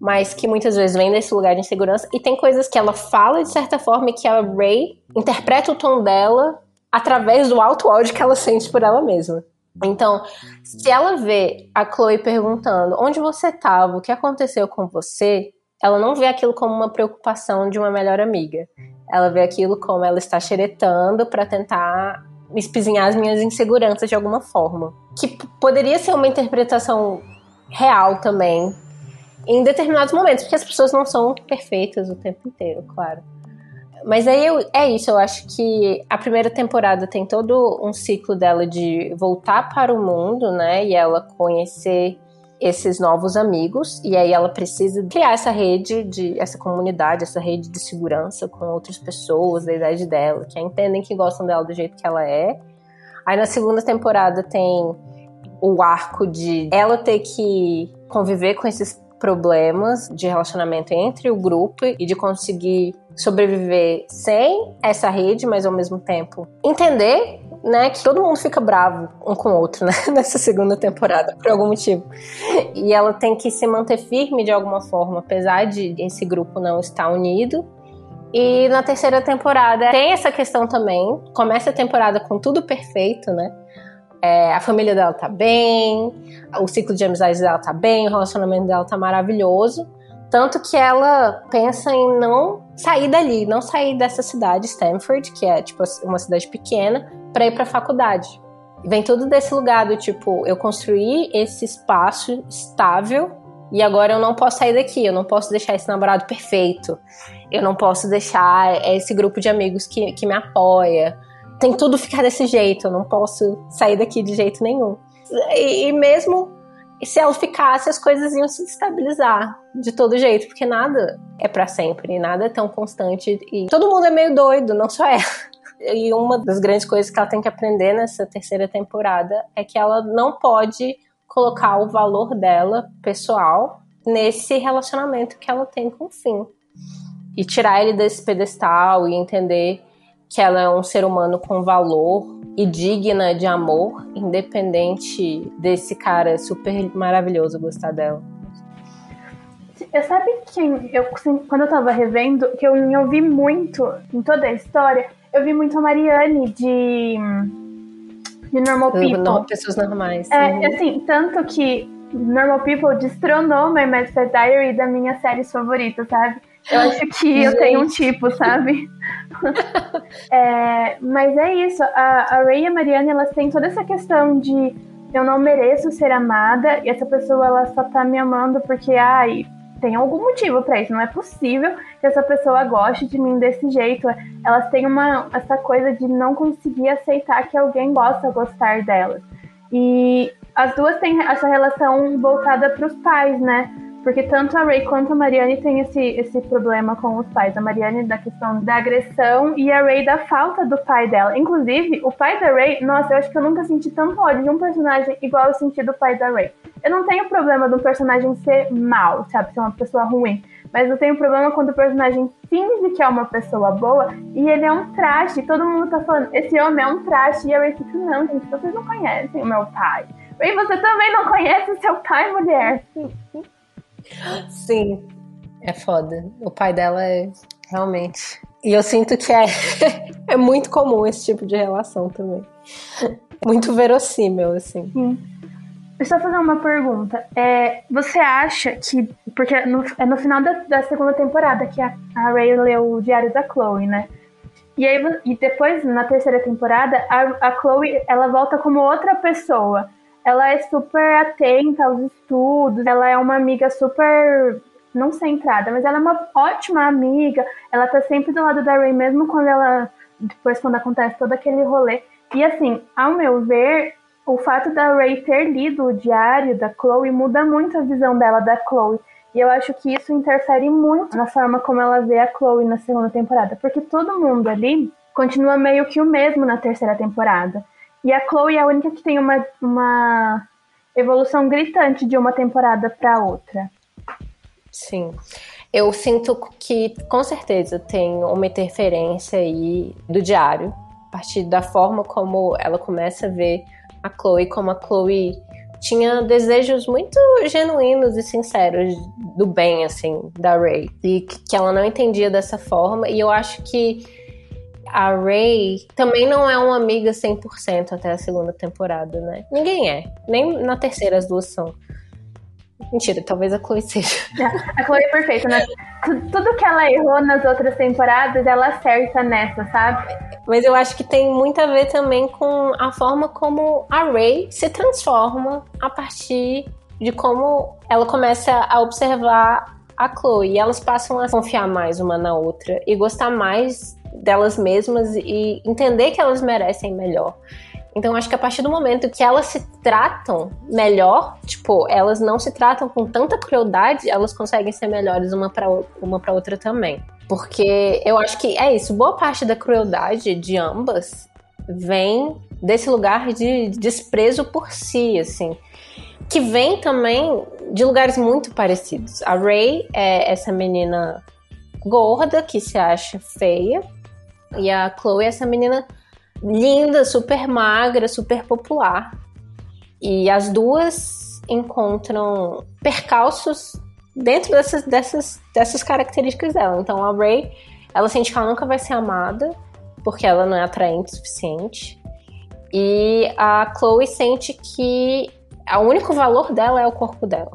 mas que muitas vezes vem desse lugar de insegurança. E tem coisas que ela fala de certa forma e que a Ray interpreta o tom dela através do alto ódio que ela sente por ela mesma. Então, se ela vê a Chloe perguntando onde você estava, o que aconteceu com você, ela não vê aquilo como uma preocupação de uma melhor amiga. Ela vê aquilo como ela está xeretando para tentar espizinhar as minhas inseguranças de alguma forma. Que poderia ser uma interpretação real também em determinados momentos, porque as pessoas não são perfeitas o tempo inteiro, claro. Mas aí eu, é isso, eu acho que a primeira temporada tem todo um ciclo dela de voltar para o mundo, né? E ela conhecer esses novos amigos e aí ela precisa criar essa rede de essa comunidade, essa rede de segurança com outras pessoas da idade dela, que entendem que gostam dela do jeito que ela é. Aí na segunda temporada tem o arco de ela ter que conviver com esses problemas de relacionamento entre o grupo e de conseguir sobreviver sem essa rede, mas ao mesmo tempo entender, né, que todo mundo fica bravo um com o outro, né, nessa segunda temporada por algum motivo. E ela tem que se manter firme de alguma forma, apesar de esse grupo não estar unido. E na terceira temporada tem essa questão também. Começa a temporada com tudo perfeito, né? É, a família dela tá bem, o ciclo de amizades dela tá bem, o relacionamento dela tá maravilhoso. Tanto que ela pensa em não sair dali, não sair dessa cidade, Stanford, que é tipo uma cidade pequena, para ir para faculdade. Vem tudo desse lugar do tipo, eu construí esse espaço estável e agora eu não posso sair daqui, eu não posso deixar esse namorado perfeito, eu não posso deixar esse grupo de amigos que, que me apoia. Tem tudo ficar desse jeito, eu não posso sair daqui de jeito nenhum. E, e mesmo se ela ficasse, as coisas iam se estabilizar de todo jeito, porque nada é para sempre, nada é tão constante. E todo mundo é meio doido, não só ela. E uma das grandes coisas que ela tem que aprender nessa terceira temporada é que ela não pode colocar o valor dela pessoal nesse relacionamento que ela tem com o fim. E tirar ele desse pedestal e entender que ela é um ser humano com valor e digna de amor, independente desse cara super maravilhoso gostar dela. Eu sabe quem eu quando eu tava revendo, que eu me ouvi muito em toda a história, eu vi muito a Mariane de de Normal People. Não, pessoas normais. É, uhum. assim, tanto que Normal People destronou My Mad Diary da minha série favorita, sabe? Eu acho que eu tenho um tipo, sabe? é, mas é isso. A, a Ray e a Mariana, elas têm toda essa questão de eu não mereço ser amada e essa pessoa ela só tá me amando porque, ai, tem algum motivo para isso. Não é possível que essa pessoa goste de mim desse jeito. Elas têm uma essa coisa de não conseguir aceitar que alguém gosta gostar delas. E as duas têm essa relação voltada para os pais, né? Porque tanto a Ray quanto a Mariane tem esse, esse problema com os pais. A Mariane da questão da agressão e a Ray da falta do pai dela. Inclusive, o pai da Ray, nossa, eu acho que eu nunca senti tanto ódio de um personagem igual eu senti do pai da Ray. Eu não tenho problema do personagem ser mal, sabe? Ser uma pessoa ruim. Mas eu tenho problema quando o personagem finge que é uma pessoa boa e ele é um traste. Todo mundo tá falando, esse homem é um traste. E a Ray fica, não, gente, vocês não conhecem o meu pai. E você também não conhece o seu pai, mulher. Sim, é foda. O pai dela é realmente. E eu sinto que é, é muito comum esse tipo de relação também. Muito verossímil, assim. Sim. Deixa eu fazer uma pergunta. É, você acha que. Porque no, é no final da, da segunda temporada que a, a Ray leu o Diário da Chloe, né? E aí e depois, na terceira temporada, a, a Chloe ela volta como outra pessoa ela é super atenta aos estudos, ela é uma amiga super não centrada, mas ela é uma ótima amiga. Ela tá sempre do lado da Ray mesmo quando ela depois quando acontece todo aquele rolê. E assim, ao meu ver, o fato da Ray ter lido o diário da Chloe muda muito a visão dela da Chloe. E eu acho que isso interfere muito na forma como ela vê a Chloe na segunda temporada, porque todo mundo ali continua meio que o mesmo na terceira temporada. E a Chloe é a única que tem uma, uma evolução gritante de uma temporada para outra. Sim. Eu sinto que, com certeza, tem uma interferência aí do diário, a partir da forma como ela começa a ver a Chloe, como a Chloe tinha desejos muito genuínos e sinceros do bem, assim, da Ray. E que ela não entendia dessa forma. E eu acho que a Ray também não é uma amiga 100% até a segunda temporada, né? Ninguém é. Nem na terceira as duas são. Mentira, talvez a Chloe seja. A Chloe é perfeita, né? Tudo que ela errou nas outras temporadas, ela acerta nessa, sabe? Mas eu acho que tem muito a ver também com a forma como a Ray se transforma a partir de como ela começa a observar a Chloe. E elas passam a confiar mais uma na outra e gostar mais delas mesmas e entender que elas merecem melhor. Então acho que a partir do momento que elas se tratam melhor, tipo, elas não se tratam com tanta crueldade, elas conseguem ser melhores uma para uma para outra também. Porque eu acho que é isso, boa parte da crueldade de ambas vem desse lugar de desprezo por si, assim. Que vem também de lugares muito parecidos. A Ray é essa menina gorda que se acha feia. E a Chloe é essa menina linda, super magra, super popular. E as duas encontram percalços dentro dessas, dessas, dessas características dela. Então a Ray, ela sente que ela nunca vai ser amada porque ela não é atraente o suficiente. E a Chloe sente que o único valor dela é o corpo dela.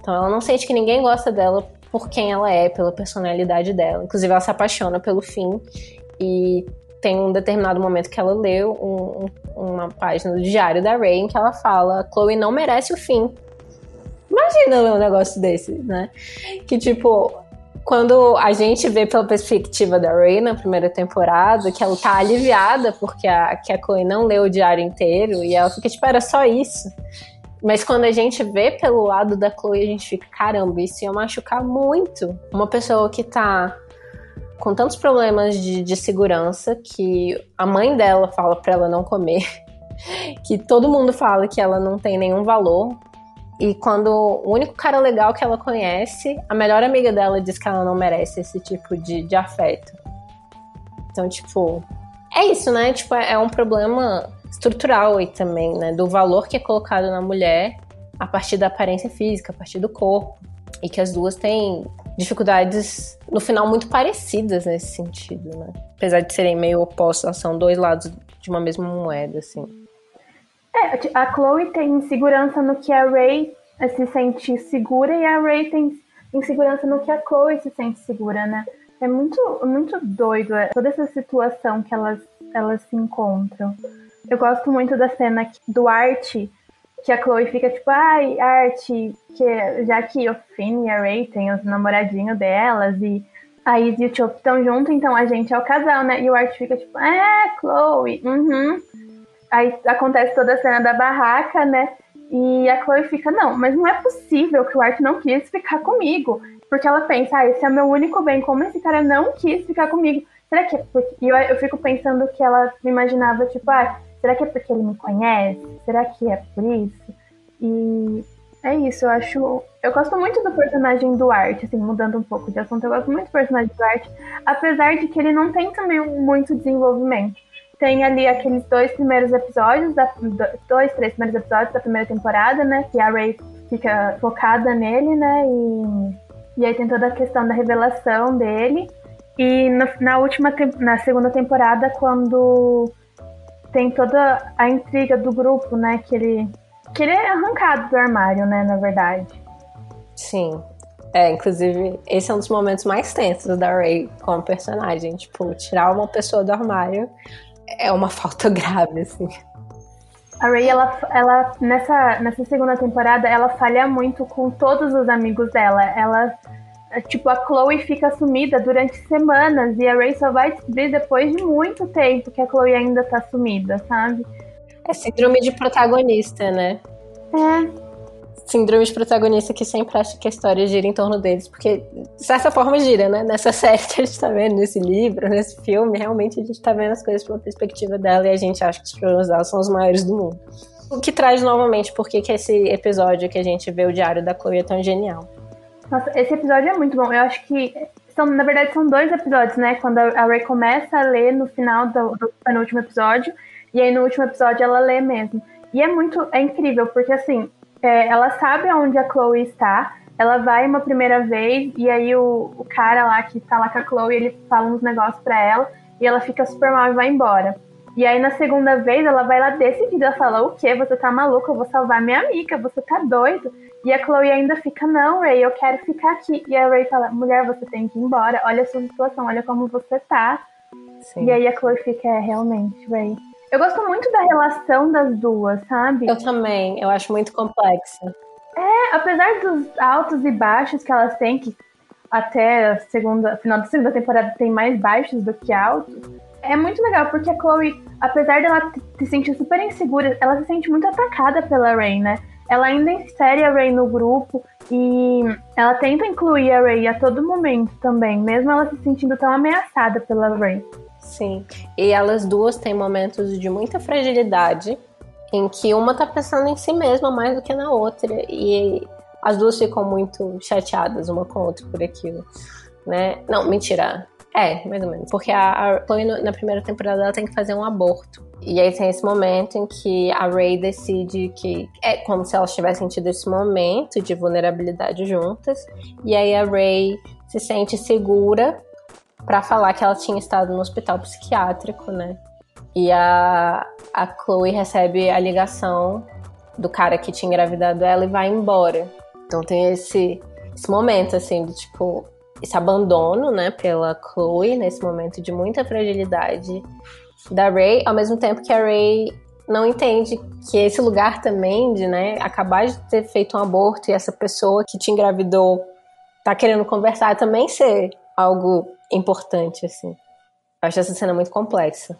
Então ela não sente que ninguém gosta dela por quem ela é, pela personalidade dela. Inclusive ela se apaixona pelo fim e tem um determinado momento que ela leu um, uma página do diário da Ray em que ela fala: Chloe não merece o fim. Imagina ler um negócio desse, né? Que tipo, quando a gente vê pela perspectiva da Ray na primeira temporada, que ela tá aliviada porque a, que a Chloe não leu o diário inteiro e ela fica tipo, era só isso. Mas quando a gente vê pelo lado da Chloe, a gente fica, caramba, isso ia machucar muito. Uma pessoa que tá com tantos problemas de, de segurança que a mãe dela fala para ela não comer, que todo mundo fala que ela não tem nenhum valor. E quando o único cara legal que ela conhece, a melhor amiga dela diz que ela não merece esse tipo de, de afeto. Então, tipo, é isso, né? Tipo, é um problema estrutural aí também, né? Do valor que é colocado na mulher a partir da aparência física, a partir do corpo. E que as duas têm dificuldades, no final, muito parecidas nesse sentido, né? Apesar de serem meio opostos, são dois lados de uma mesma moeda, assim. É, a Chloe tem insegurança no que a Ray eh, se sente segura e a Ray tem insegurança no que a Chloe se sente segura, né? É muito, muito doido é, toda essa situação que elas, elas se encontram. Eu gosto muito da cena do Art que a Chloe fica tipo, ai, arte, que já que o Finn e a Ray têm os namoradinhos delas e a Izzy e o Chop estão juntos, então a gente é o casal, né? E o Art fica tipo, é, Chloe, uhum. Aí acontece toda a cena da barraca, né? E a Chloe fica, não, mas não é possível que o Art não quis ficar comigo. Porque ela pensa, ah, esse é meu único bem, como esse cara não quis ficar comigo? Será que é porque... E eu, eu fico pensando que ela me imaginava, tipo, ah, Será que é porque ele me conhece? Será que é por isso? E é isso, eu acho. Eu gosto muito do personagem do Art, assim, mudando um pouco de assunto, eu gosto muito do personagem do Art, apesar de que ele não tem também muito desenvolvimento. Tem ali aqueles dois primeiros episódios, da, dois, três primeiros episódios da primeira temporada, né? Que a Ray fica focada nele, né? E, e aí tem toda a questão da revelação dele. E no, na última, na segunda temporada, quando tem toda a intriga do grupo, né? Que ele, que ele é arrancado do armário, né? Na verdade. Sim. É, inclusive, esse é um dos momentos mais tensos da Ray como personagem. Tipo, tirar uma pessoa do armário é uma falta grave, assim. A Ray, ela, ela nessa, nessa segunda temporada, ela falha muito com todos os amigos dela. Ela tipo, a Chloe fica sumida durante semanas e a Ray só vai descobrir depois de muito tempo que a Chloe ainda tá sumida, sabe? É síndrome de protagonista, né? É. Síndrome de protagonista que sempre acha que a história gira em torno deles, porque de certa forma gira, né? Nessa série que a gente tá vendo, nesse livro, nesse filme, realmente a gente tá vendo as coisas pela perspectiva dela e a gente acha que os problemas dela são os maiores do mundo. O que traz novamente porque que esse episódio que a gente vê o diário da Chloe é tão genial. Nossa, esse episódio é muito bom. Eu acho que são, na verdade, são dois episódios, né? Quando a Ray começa a ler no final do, do penúltimo episódio, e aí no último episódio ela lê mesmo. E é muito, é incrível, porque assim, é, ela sabe onde a Chloe está, ela vai uma primeira vez, e aí o, o cara lá que tá lá com a Chloe, ele fala uns negócios pra ela, e ela fica super mal e vai embora. E aí na segunda vez ela vai lá decidida, ela fala, o quê? Você tá maluca? Eu vou salvar minha amiga, você tá doido? E a Chloe ainda fica, não, Ray, eu quero ficar aqui. E a Ray fala, mulher, você tem que ir embora, olha a sua situação, olha como você tá. Sim. E aí a Chloe fica, é, realmente, Ray. Eu gosto muito da relação das duas, sabe? Eu também, eu acho muito complexa. É, apesar dos altos e baixos que elas têm, que até a segunda, final da segunda temporada tem mais baixos do que altos, É muito legal, porque a Chloe, apesar dela se sentir super insegura, ela se sente muito atacada pela Ray, né? Ela ainda insere a Ray no grupo e ela tenta incluir a Ray a todo momento também, mesmo ela se sentindo tão ameaçada pela Ray. Sim, e elas duas têm momentos de muita fragilidade, em que uma tá pensando em si mesma mais do que na outra, e as duas ficam muito chateadas uma com a outra por aquilo, né? Não, mentira. É, mais ou menos. Porque a, a Chloe, na primeira temporada, ela tem que fazer um aborto. E aí tem esse momento em que a Ray decide que é como se elas tivessem tido esse momento de vulnerabilidade juntas. E aí a Ray se sente segura para falar que ela tinha estado no hospital psiquiátrico, né? E a, a Chloe recebe a ligação do cara que tinha engravidado ela e vai embora. Então tem esse, esse momento, assim, de tipo, esse abandono, né, pela Chloe, nesse momento de muita fragilidade da Ray, ao mesmo tempo que a Ray não entende que esse lugar também de, né, acabar de ter feito um aborto e essa pessoa que te engravidou tá querendo conversar também ser algo importante, assim. Eu acho essa cena muito complexa.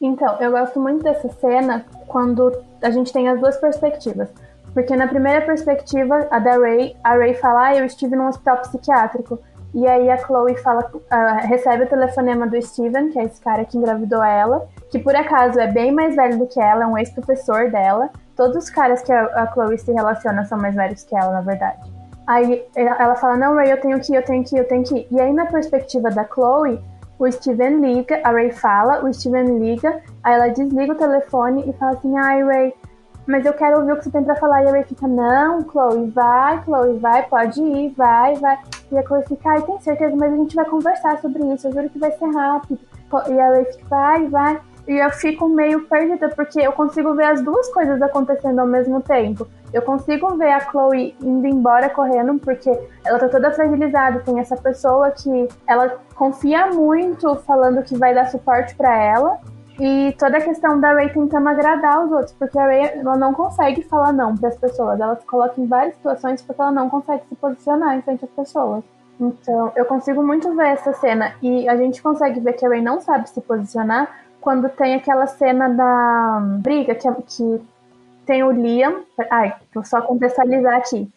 Então, eu gosto muito dessa cena quando a gente tem as duas perspectivas. Porque na primeira perspectiva, a da Ray, a Ray fala, ah, eu estive num hospital psiquiátrico. E aí a Chloe fala, uh, recebe o telefonema do Steven, que é esse cara que engravidou ela, que por acaso é bem mais velho do que ela, é um ex-professor dela. Todos os caras que a, a Chloe se relaciona são mais velhos que ela, na verdade. Aí ela fala, não, Ray, eu tenho que ir, eu tenho que ir, eu tenho que ir. E aí na perspectiva da Chloe, o Steven liga, a Ray fala, o Steven liga, aí ela desliga o telefone e fala assim, ai, Ray, mas eu quero ouvir o que você tem pra falar. E a Ray fica, não, Chloe, vai, Chloe, vai, pode ir, vai, vai. E a Chloe fica, ai, tem certeza, mas a gente vai conversar sobre isso, eu juro que vai ser rápido. E a vai, vai. E eu fico meio perdida, porque eu consigo ver as duas coisas acontecendo ao mesmo tempo. Eu consigo ver a Chloe indo embora correndo, porque ela tá toda fragilizada. Tem essa pessoa que ela confia muito, falando que vai dar suporte para ela. E toda a questão da Ray tentando agradar os outros, porque a Ray ela não consegue falar não para as pessoas. Ela se coloca em várias situações porque ela não consegue se posicionar em frente às pessoas. Então, eu consigo muito ver essa cena. E a gente consegue ver que a Ray não sabe se posicionar quando tem aquela cena da briga que, que tem o Liam. Ai, vou só contextualizar aqui.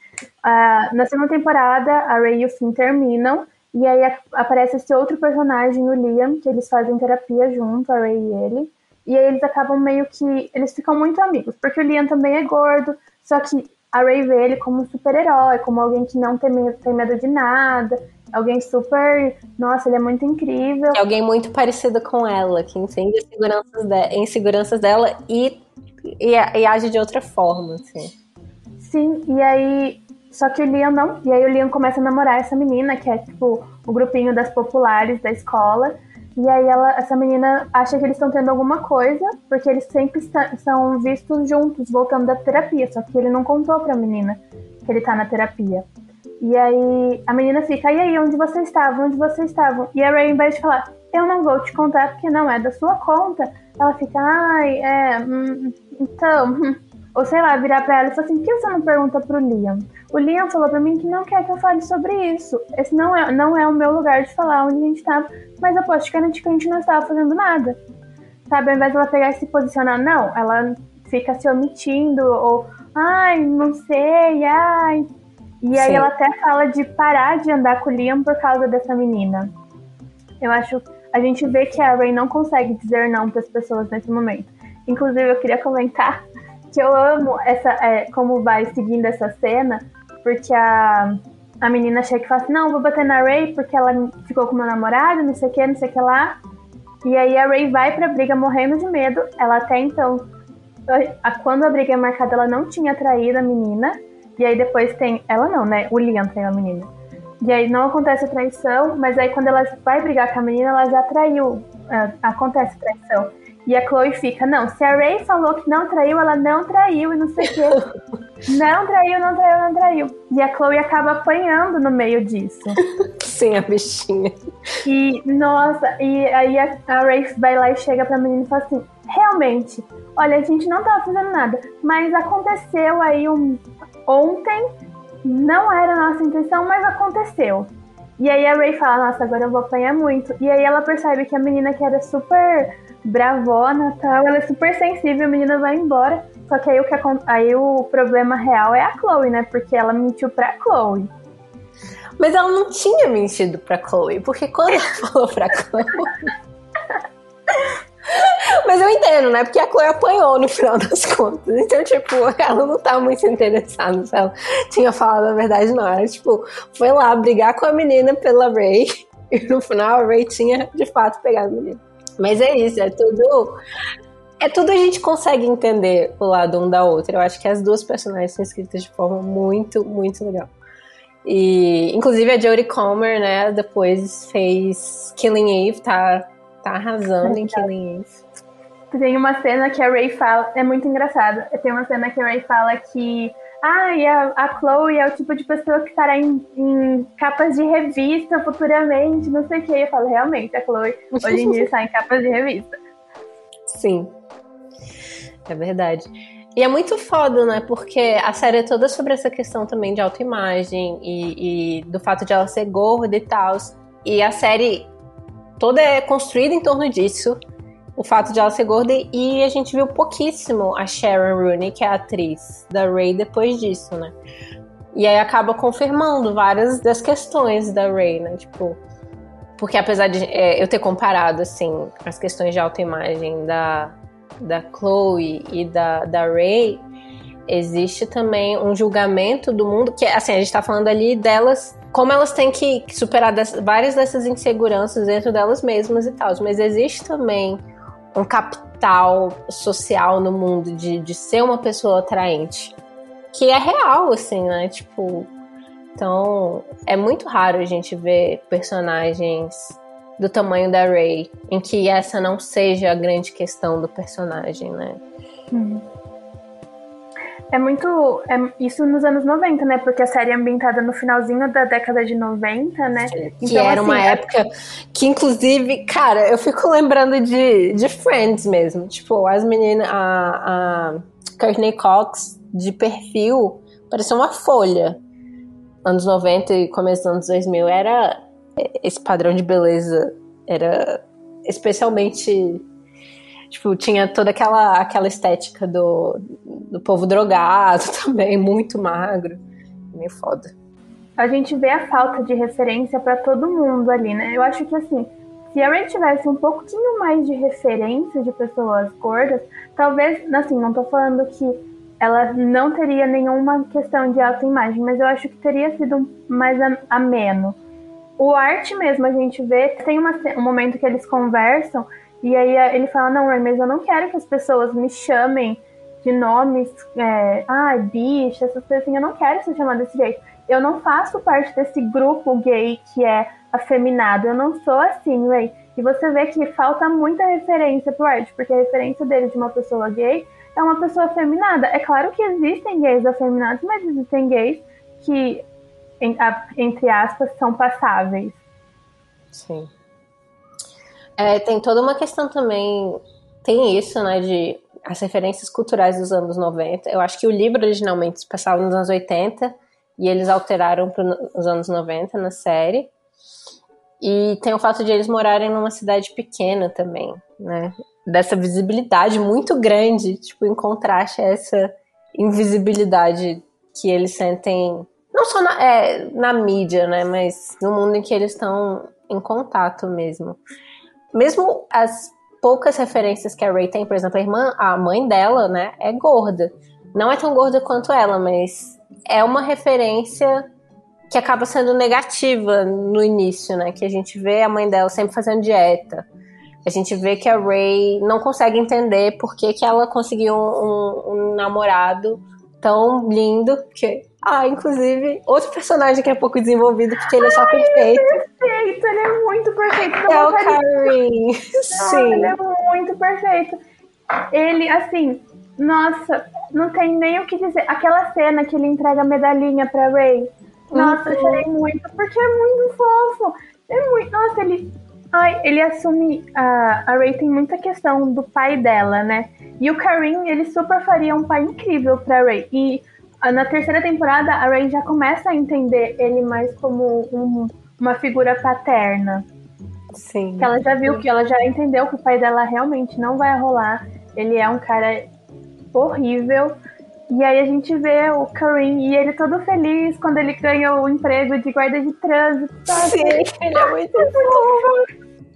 Uh, na segunda temporada, a Ray e o Finn terminam. E aí aparece esse outro personagem, o Liam, que eles fazem terapia junto, a Ray e ele. E aí eles acabam meio que. Eles ficam muito amigos, porque o Liam também é gordo, só que a Ray vê ele como um super-herói, como alguém que não tem medo, tem medo de nada, alguém super. Nossa, ele é muito incrível. É alguém muito parecido com ela, que entende as inseguranças, de, inseguranças dela e, e, e age de outra forma, assim. Sim, e aí só que o Liam não. E aí o Liam começa a namorar essa menina, que é tipo o grupinho das populares da escola. E aí ela, essa menina acha que eles estão tendo alguma coisa, porque eles sempre são vistos juntos, voltando da terapia. Só que ele não contou pra menina que ele tá na terapia. E aí a menina fica, e aí, onde você estava? Onde você estava? E a Ray, ao invés de falar, eu não vou te contar porque não é da sua conta, ela fica, ai, é, hum, então. Hum. Ou sei lá, virar pra ela e falar assim, por que você não pergunta pro Liam? O Liam falou pra mim que não quer que eu fale sobre isso. Esse não é, não é o meu lugar de falar onde a gente tava, mas eu posso te garantir que a gente não estava fazendo nada. Sabe, ao invés dela pegar e se posicionar, não, ela fica se omitindo, ou ai, não sei, ai. E aí Sim. ela até fala de parar de andar com o Liam por causa dessa menina. Eu acho. A gente vê que a Ray não consegue dizer não para as pessoas nesse momento. Inclusive, eu queria comentar que eu amo essa, é, como vai seguindo essa cena, porque a, a menina chega e fala assim, não, vou bater na Ray porque ela ficou com meu namorado, não sei o que, não sei o que lá. E aí a Ray vai pra briga morrendo de medo. Ela até então, a, quando a briga é marcada, ela não tinha traído a menina. E aí depois tem. Ela não, né? O Liam traiu a menina. E aí não acontece a traição, mas aí quando ela vai brigar com a menina, ela já traiu. É, acontece traição. E a Chloe fica, não, se a Ray falou que não traiu, ela não traiu e não sei o quê. não traiu, não traiu, não traiu. E a Chloe acaba apanhando no meio disso. Sim, a bichinha. E, nossa, e aí a, a Ray vai lá e chega pra menina e fala assim, realmente, olha, a gente não tava fazendo nada, mas aconteceu aí um, ontem, não era a nossa intenção, mas aconteceu. E aí a Ray fala, nossa, agora eu vou apanhar muito. E aí ela percebe que a menina que era super bravona tal, ela é super sensível, a menina vai embora. Só que aí o, que, aí o problema real é a Chloe, né? Porque ela mentiu pra Chloe. Mas ela não tinha mentido pra Chloe, porque quando ela falou pra Chloe. Mas eu entendo, né? Porque a Chloe apanhou no final das contas. Então, tipo, ela não tá muito interessada se ela tinha falado a verdade, não. Ela, tipo, foi lá brigar com a menina pela Ray. E no final a Ray tinha, de fato, pegado a menina. Mas é isso, é tudo. É tudo a gente consegue entender o lado um da outra. Eu acho que as duas personagens são escritas de forma muito, muito legal. E, inclusive, a Jodie Comer, né, depois fez Killing Eve, tá, tá arrasando em Killing Eve. Tem uma cena que a Ray fala, é muito engraçado. Tem uma cena que a Ray fala que ah, e a, a Chloe é o tipo de pessoa que estará em, em capas de revista futuramente, não sei o que. Eu falo, realmente, a Chloe hoje em dia está em capas de revista. Sim. É verdade. E é muito foda, né? Porque a série é toda sobre essa questão também de autoimagem e, e do fato de ela ser gorda e tal. E a série toda é construída em torno disso. O fato de ela ser gorda e a gente viu pouquíssimo a Sharon Rooney, que é a atriz da Ray, depois disso, né? E aí acaba confirmando várias das questões da Ray, né? Tipo, porque apesar de é, eu ter comparado, assim, as questões de autoimagem da, da Chloe e da, da Ray, existe também um julgamento do mundo, que assim, a gente tá falando ali delas, como elas têm que superar várias dessas inseguranças dentro delas mesmas e tal, mas existe também um capital social no mundo de, de ser uma pessoa atraente, que é real, assim, né? Tipo, então é muito raro a gente ver personagens do tamanho da Ray, em que essa não seja a grande questão do personagem, né? Uhum. É muito. É, isso nos anos 90, né? Porque a série é ambientada no finalzinho da década de 90, né? Sim, que então, era assim, uma é... época que, inclusive, cara, eu fico lembrando de, de Friends mesmo. Tipo, as meninas. A, a Courtney Cox, de perfil, parecia uma folha. Anos 90 e começo dos anos 2000 era esse padrão de beleza era especialmente tipo tinha toda aquela aquela estética do, do povo drogado também muito magro. Meio foda. A gente vê a falta de referência para todo mundo ali né? Eu acho que assim se a Ray tivesse um pouquinho mais de referência de pessoas gordas talvez assim não tô falando que ela não teria nenhuma questão de autoimagem, mas eu acho que teria sido mais ameno o arte mesmo, a gente vê, tem uma, um momento que eles conversam e aí eh, ele fala, não, mas eu não quero que as pessoas me chamem de nomes, é, ah, bicha, essas coisas assim, eu não quero ser chamada desse jeito. Eu não faço parte desse grupo gay que é afeminado, eu não sou assim, Ray. E você vê que falta muita referência pro arte, porque a referência dele de uma pessoa gay é uma pessoa afeminada. É claro que existem gays afeminados, mas existem gays que entre aspas, são passáveis. Sim. É, tem toda uma questão também, tem isso, né, de as referências culturais dos anos 90. Eu acho que o livro originalmente se passava nos anos 80 e eles alteraram para os anos 90 na série. E tem o fato de eles morarem numa cidade pequena também, né? Dessa visibilidade muito grande, tipo, em contraste a essa invisibilidade que eles sentem não só na, é, na mídia, né? Mas no mundo em que eles estão em contato mesmo. Mesmo as poucas referências que a Ray tem, por exemplo, a irmã, a mãe dela, né, é gorda. Não é tão gorda quanto ela, mas é uma referência que acaba sendo negativa no início, né? Que a gente vê a mãe dela sempre fazendo dieta. A gente vê que a Ray não consegue entender por que, que ela conseguiu um, um namorado tão lindo, que ah, inclusive, outro personagem que é pouco desenvolvido, porque ele é só perfeito. Ele é perfeito, ele é muito perfeito. É o Karim. Sim. Ele é muito perfeito. Ele, assim, nossa, não tem nem o que dizer. Aquela cena que ele entrega a medalhinha pra Ray. Nossa, uhum. eu chorei muito, porque é muito fofo. É muito. Nossa, ele. Ai, ele assume. A, a Ray tem muita questão do pai dela, né? E o Karim, ele super faria um pai incrível pra Ray. E na terceira temporada, a Ray já começa a entender ele mais como um, uma figura paterna. Sim. Que ela já viu, que ela já entendeu que o pai dela realmente não vai rolar. Ele é um cara horrível. E aí a gente vê o Karim e ele todo feliz quando ele ganha o emprego de guarda de trânsito. Sim, ele é muito fofo.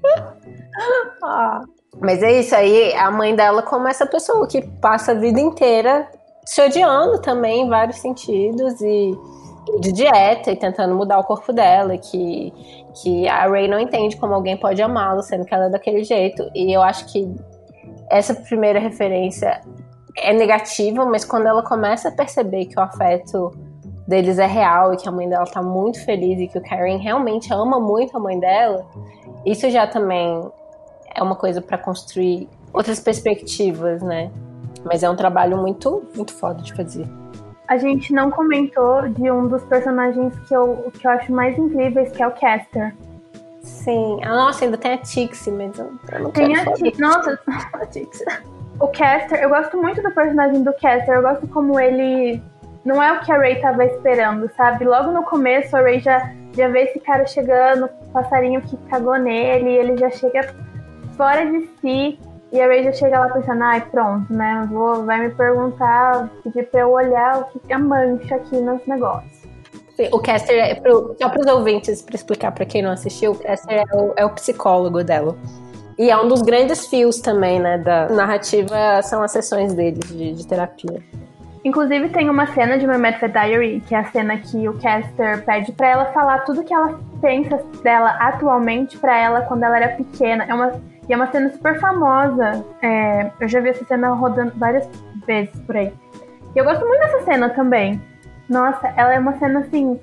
ah. Mas é isso aí, a mãe dela como essa pessoa que passa a vida inteira se odiando também em vários sentidos e de dieta e tentando mudar o corpo dela, que, que a Ray não entende como alguém pode amá-lo, sendo que ela é daquele jeito. E eu acho que essa primeira referência é negativa, mas quando ela começa a perceber que o afeto deles é real e que a mãe dela tá muito feliz e que o Karen realmente ama muito a mãe dela, isso já também é uma coisa para construir outras perspectivas, né? Mas é um trabalho muito, muito foda de fazer. A gente não comentou de um dos personagens que eu, que eu acho mais incríveis, que é o Caster. Sim. Ah, nossa, ainda tem a Tixie, mas eu, não tem quero a Tixie. Nossa, a Tixie. O Caster, eu gosto muito do personagem do Caster. Eu gosto como ele. Não é o que a Ray tava esperando, sabe? Logo no começo, a Ray já, já vê esse cara chegando, passarinho que cagou nele, ele já chega fora de si. E a Ray já chega lá pensando, ai, pronto, né? Vou, vai me perguntar, pedir pra eu olhar o que é mancha aqui nos negócios. O Caster, é pro, só para os ouvintes, para explicar para quem não assistiu, o Caster é o, é o, psicólogo dela. E é um dos grandes fios também, né, da narrativa, são as sessões dele de, de terapia. Inclusive tem uma cena de My Mad Diary, que é a cena que o Caster pede para ela falar tudo que ela pensa dela atualmente para ela quando ela era pequena. É uma e é uma cena super famosa. É, eu já vi essa cena rodando várias vezes por aí. E eu gosto muito dessa cena também. Nossa, ela é uma cena assim.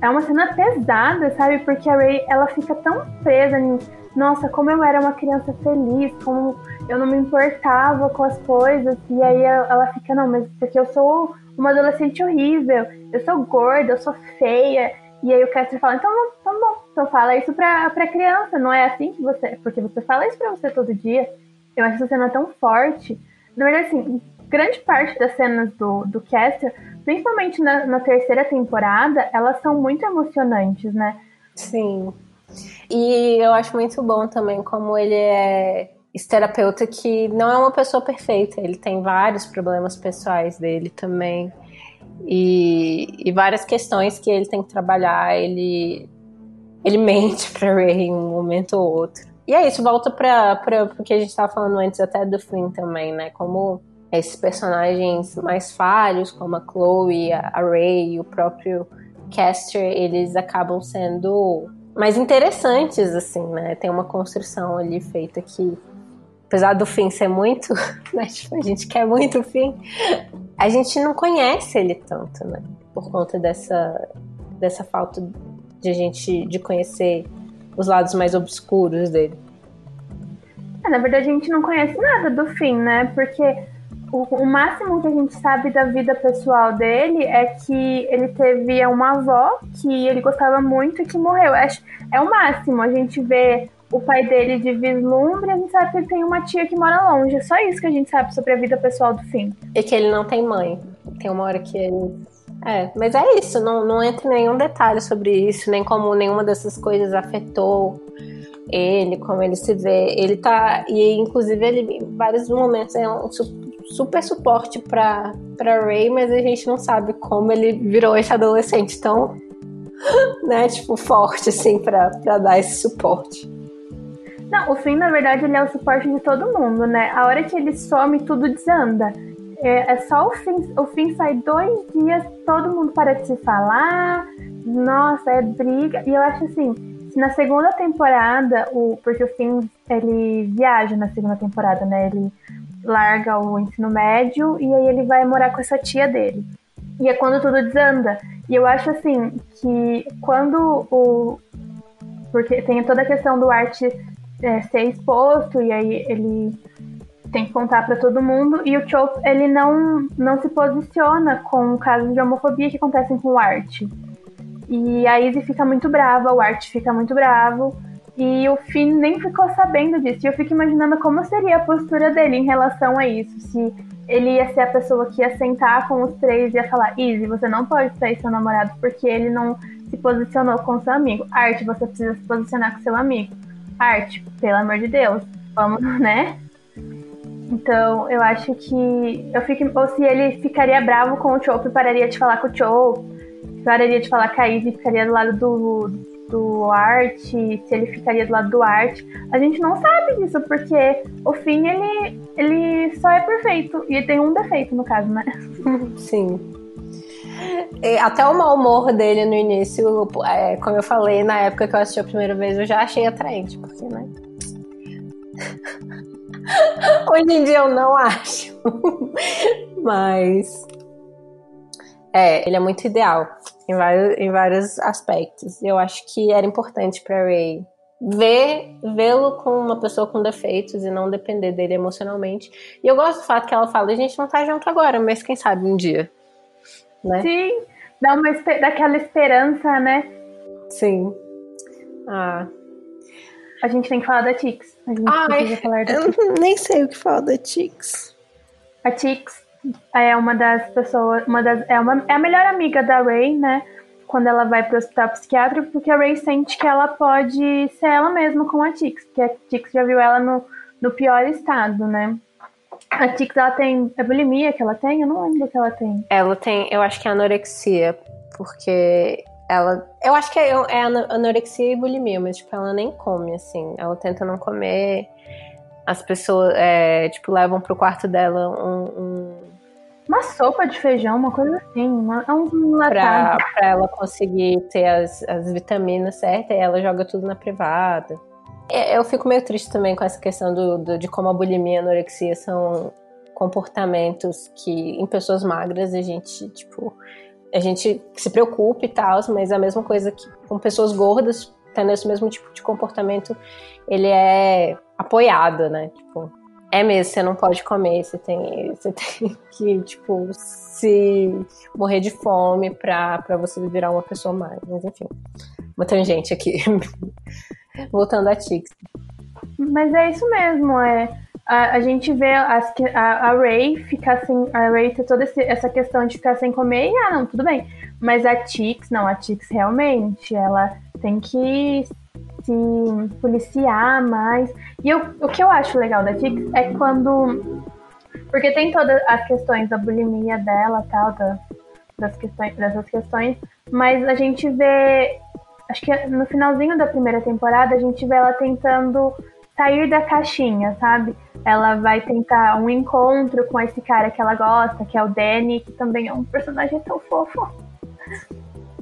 É uma cena pesada, sabe? Porque a Ray, ela fica tão presa em. Nossa, como eu era uma criança feliz, como eu não me importava com as coisas. E aí ela fica, não, mas porque eu sou uma adolescente horrível, eu sou gorda, eu sou feia. E aí o Caster fala, então, então bom, então fala isso pra, pra criança, não é assim que você. Porque você fala isso pra você todo dia. Eu acho essa cena tão forte. Na verdade, assim, grande parte das cenas do, do Caster, principalmente na, na terceira temporada, elas são muito emocionantes, né? Sim. E eu acho muito bom também como ele é esse terapeuta que não é uma pessoa perfeita, ele tem vários problemas pessoais dele também. E, e várias questões que ele tem que trabalhar, ele ele mente pra Ray em um momento ou outro. E é isso, volta pra, pra, pro que a gente tava falando antes até do Flynn também, né? Como esses personagens mais falhos, como a Chloe, a, a Ray e o próprio Caster, eles acabam sendo mais interessantes, assim, né? Tem uma construção ali feita que, apesar do fim ser muito, né? Tipo, a gente quer muito o fim, a gente não conhece ele tanto, né? Por conta dessa, dessa falta de a gente de conhecer os lados mais obscuros dele. É, na verdade, a gente não conhece nada do fim, né? Porque o, o, máximo que a gente sabe da vida pessoal dele é que ele teve uma avó que ele gostava muito e que morreu. É, é o máximo. A gente vê o pai dele de vislumbre, a gente sabe que ele tem uma tia que mora longe. É só isso que a gente sabe sobre a vida pessoal do fim. E que ele não tem mãe. Tem uma hora que ele é, mas é isso, não, não entra nenhum detalhe sobre isso, nem como nenhuma dessas coisas afetou ele, como ele se vê. Ele tá. E inclusive ele em vários momentos é um super suporte pra, pra Ray, mas a gente não sabe como ele virou esse adolescente tão, né, tipo, forte, assim, pra, pra dar esse suporte. Não, o fim, na verdade, ele é o suporte de todo mundo, né? A hora que ele some, tudo desanda. É, é só o fim, o fim sai dois dias, todo mundo para de se falar, nossa, é briga. E eu acho assim, na segunda temporada, o, porque o Finn ele viaja na segunda temporada, né? Ele larga o ensino médio e aí ele vai morar com essa tia dele. E é quando tudo desanda. E eu acho assim que quando o. Porque tem toda a questão do arte é, ser exposto, e aí ele tem que contar para todo mundo. E o Chope, ele não, não se posiciona com casos de homofobia que acontecem com o Art. E a Izzy fica muito brava, o Art fica muito bravo. E o Finn nem ficou sabendo disso. E eu fico imaginando como seria a postura dele em relação a isso. Se ele ia ser a pessoa que ia sentar com os três e ia falar: Izzy, você não pode trair seu namorado porque ele não, se posicionou com seu amigo. Arte, você precisa se posicionar com seu amigo. Arte, pelo amor de Deus, vamos, né? Então, eu acho que eu fico ou se ele ficaria bravo com o Chope, pararia de falar com o Chope, pararia de falar com a Izzy, ficaria do lado do do Art, se ele ficaria do lado do Art. A gente não sabe disso, porque o Finn, ele, ele só é perfeito. E tem um defeito, no caso, né? Sim. E até o mau humor dele no início, é, como eu falei, na época que eu assisti a primeira vez, eu já achei atraente, porque, né? Hoje em dia eu não acho. Mas. É, ele é muito ideal em vários, em vários aspectos. Eu acho que era importante para Ray ver vê-lo com uma pessoa com defeitos e não depender dele emocionalmente. E eu gosto do fato que ela fala: a gente não tá junto agora, mas quem sabe um dia. Né? Sim, dá uma daquela esperança, né? Sim. Ah. A gente tem que falar da Tix. A gente Ai, precisa falar da eu nem sei o que falar da Tix. A Tix é uma das pessoas, uma das, é, uma, é a melhor amiga da Ray, né? Quando ela vai pro hospital psiquiátrico, porque a Ray sente que ela pode ser ela mesma com a Tix, porque a Tix já viu ela no, no pior estado, né? A Tix, ela tem. É bulimia que ela tem? Eu não lembro o que ela tem. Ela tem, eu acho que é anorexia, porque ela. Eu acho que é, é anorexia e bulimia, mas, tipo, ela nem come, assim. Ela tenta não comer. As pessoas, é, tipo, levam pro quarto dela um, um uma sopa de feijão, uma coisa assim, uma, é um pra, pra ela conseguir ter as, as vitaminas certas, e ela joga tudo na privada. É, eu fico meio triste também com essa questão do, do, de como a bulimia e a anorexia são comportamentos que em pessoas magras a gente, tipo, a gente se preocupa e tal, mas a mesma coisa que com pessoas gordas, tendo esse mesmo tipo de comportamento, ele é apoiado, né? Tipo, é mesmo, você não pode comer, você tem, você tem que, tipo, se morrer de fome pra, pra você virar uma pessoa mais. Mas enfim, uma tangente aqui. Voltando a Tix. Mas é isso mesmo, é. A, a gente vê as, a, a Ray ficar sem. A Ray ter toda esse, essa questão de ficar sem comer e, ah, não, tudo bem. Mas a Tix, não, a Tix realmente, ela tem que se policiar mais. E eu, o que eu acho legal da Tix é quando. Porque tem todas as questões da bulimia dela tal, da, das questões, dessas questões, mas a gente vê. Acho que no finalzinho da primeira temporada a gente vê ela tentando sair da caixinha, sabe? Ela vai tentar um encontro com esse cara que ela gosta, que é o Danny, que também é um personagem tão fofo.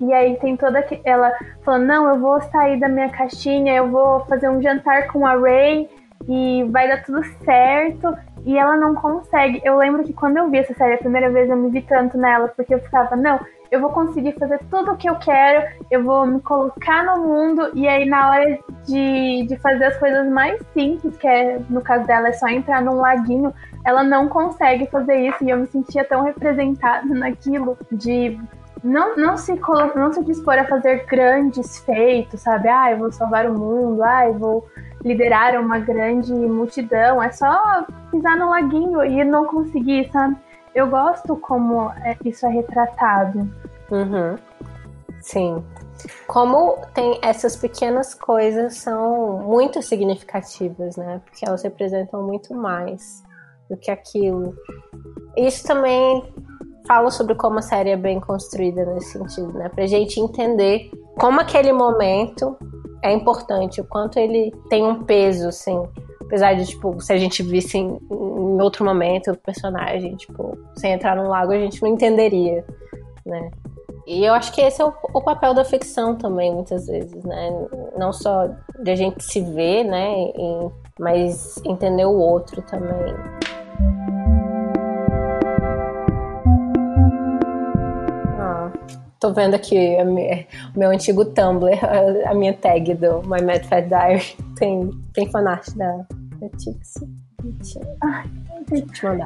E aí tem toda ela falando, não, eu vou sair da minha caixinha, eu vou fazer um jantar com a Ray e vai dar tudo certo. E ela não consegue. Eu lembro que quando eu vi essa série a primeira vez, eu me vi tanto nela, porque eu ficava, não, eu vou conseguir fazer tudo o que eu quero, eu vou me colocar no mundo, e aí na hora de, de fazer as coisas mais simples, que é, no caso dela, é só entrar num laguinho, ela não consegue fazer isso, e eu me sentia tão representada naquilo, de não, não, se, não se dispor a fazer grandes feitos, sabe? Ah, eu vou salvar o mundo, ah, eu vou liderar uma grande multidão. É só pisar no laguinho e não conseguir, sabe? Eu gosto como é, isso é retratado. Uhum. Sim. Como tem essas pequenas coisas são muito significativas, né? Porque elas representam muito mais do que aquilo. Isso também fala sobre como a série é bem construída nesse sentido, né? Pra gente entender como aquele momento é importante, o quanto ele tem um peso, assim. Apesar de, tipo, se a gente visse em, em outro momento o personagem, tipo, sem entrar num lago, a gente não entenderia, né? E eu acho que esse é o, o, papel da ficção também, muitas vezes, né? Não só de a gente se ver, né? E, mas entender o outro também. Tô vendo aqui o meu antigo Tumblr, a, minha tag do My Mad Fat Diary. Tem, tem fanart da, da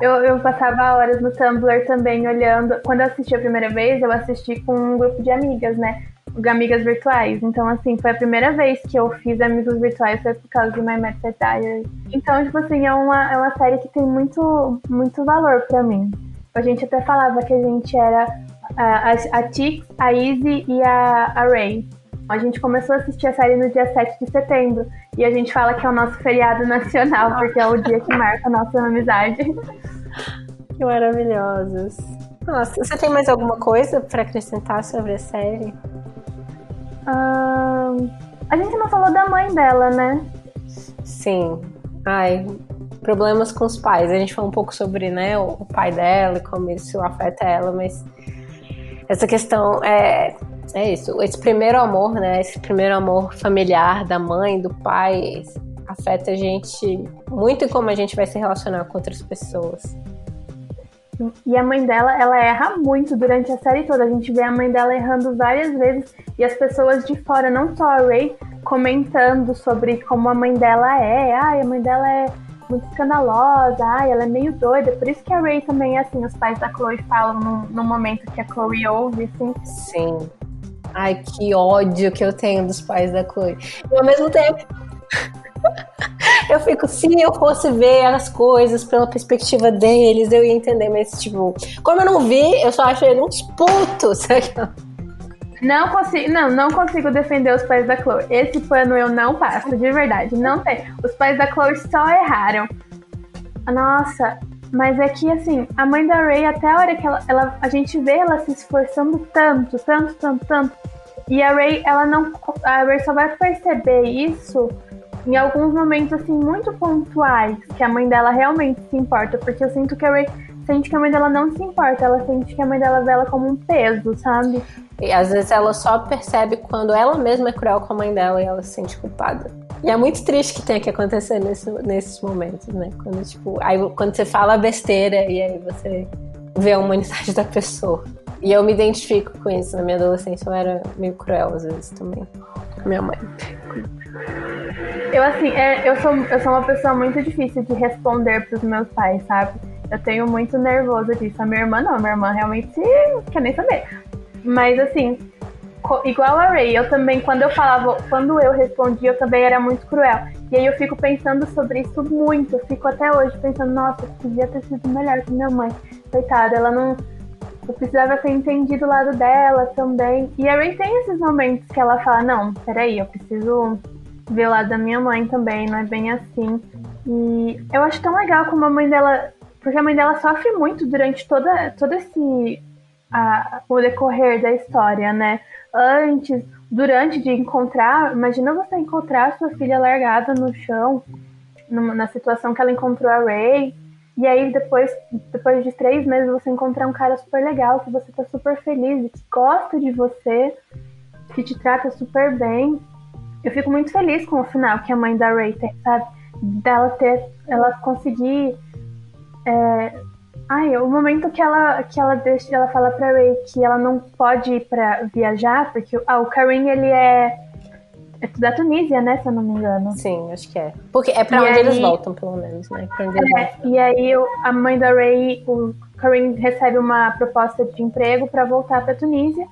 Eu, eu passava horas no Tumblr também olhando. Quando eu assisti a primeira vez, eu assisti com um grupo de amigas, né? Amigas virtuais. Então, assim, foi a primeira vez que eu fiz amigos virtuais, foi por causa de My Fat Diary. Então, tipo assim, é uma, é uma série que tem muito, muito valor pra mim. A gente até falava que a gente era a, a Tix, a Izzy e a, a Ray. A gente começou a assistir a série no dia 7 de setembro. E a gente fala que é o nosso feriado nacional, porque é o dia que marca a nossa amizade. Que maravilhosos. Nossa, você tem mais alguma coisa para acrescentar sobre a série? Uh, a gente não falou da mãe dela, né? Sim. Ai, problemas com os pais. A gente falou um pouco sobre né, o pai dela e como isso afeta ela, mas essa questão é, é isso. Esse primeiro amor, né? Esse primeiro amor familiar da mãe, do pai, afeta a gente muito em como a gente vai se relacionar com outras pessoas. E a mãe dela, ela erra muito durante a série toda. A gente vê a mãe dela errando várias vezes e as pessoas de fora, não só a Ray, comentando sobre como a mãe dela é. Ai, a mãe dela é muito escandalosa, ai, ela é meio doida. Por isso que a Ray também é assim. Os pais da Chloe falam no, no momento que a Chloe ouve, assim. Sim. Ai, que ódio que eu tenho dos pais da Chloe. E ao mesmo tempo. eu fico, se eu fosse ver as coisas pela perspectiva deles, eu ia entender, mas, tipo, como eu não vi, eu só acho ele uns putos. Não consigo, não, não consigo defender os pais da Chloe. Esse pano eu não passo, de verdade. Não tem. Os pais da Chloe só erraram. Nossa, mas é que assim, a mãe da Ray, até a hora que ela, ela, a gente vê ela se esforçando tanto, tanto, tanto, tanto. E a Ray, ela não. A Ray só vai perceber isso em alguns momentos, assim, muito pontuais, que a mãe dela realmente se importa, porque eu sinto que a Ray sente que a mãe dela não se importa, ela sente que a mãe dela vê ela como um peso, sabe? E às vezes ela só percebe quando ela mesma é cruel com a mãe dela e ela se sente culpada. E é muito triste que tenha que acontecer nesse, nesses momentos, né? Quando, tipo, aí, quando você fala besteira e aí você vê a humanidade da pessoa. E eu me identifico com isso. Na minha adolescência eu era meio cruel às vezes também. Minha mãe. Eu, assim, é, eu, sou, eu sou uma pessoa muito difícil de responder pros meus pais, sabe? Eu tenho muito nervoso disso. A minha irmã não, minha irmã realmente quer nem saber. Mas assim, igual a Ray, eu também, quando eu falava, quando eu respondia, eu também era muito cruel. E aí eu fico pensando sobre isso muito. Eu fico até hoje pensando, nossa, eu podia ter sido melhor que minha mãe. Coitada, ela não. Eu precisava ter entendido o lado dela também. E a Ray tem esses momentos que ela fala, não, peraí, eu preciso ver o lado da minha mãe também, não é bem assim. E eu acho tão legal como a mãe dela. Porque a mãe dela sofre muito durante toda, todo esse. A, o decorrer da história, né? Antes, durante de encontrar. Imagina você encontrar sua filha largada no chão, numa, na situação que ela encontrou a Ray. E aí depois, depois de três meses, você encontrar um cara super legal, que você tá super feliz, que gosta de você, que te trata super bem eu fico muito feliz com o final que a mãe da Ray tem, sabe? Dela ter, ela conseguir. É... Ai, o momento que ela, que ela deixa, ela fala pra Ray que ela não pode ir pra viajar, porque ah, o Karim, ele é, é da Tunísia, né, se eu não me engano. Sim, acho que é. Porque é pra e onde aí, eles voltam, pelo menos, né? Pra é, e aí a mãe da Ray, o Karim recebe uma proposta de emprego para voltar pra Tunísia.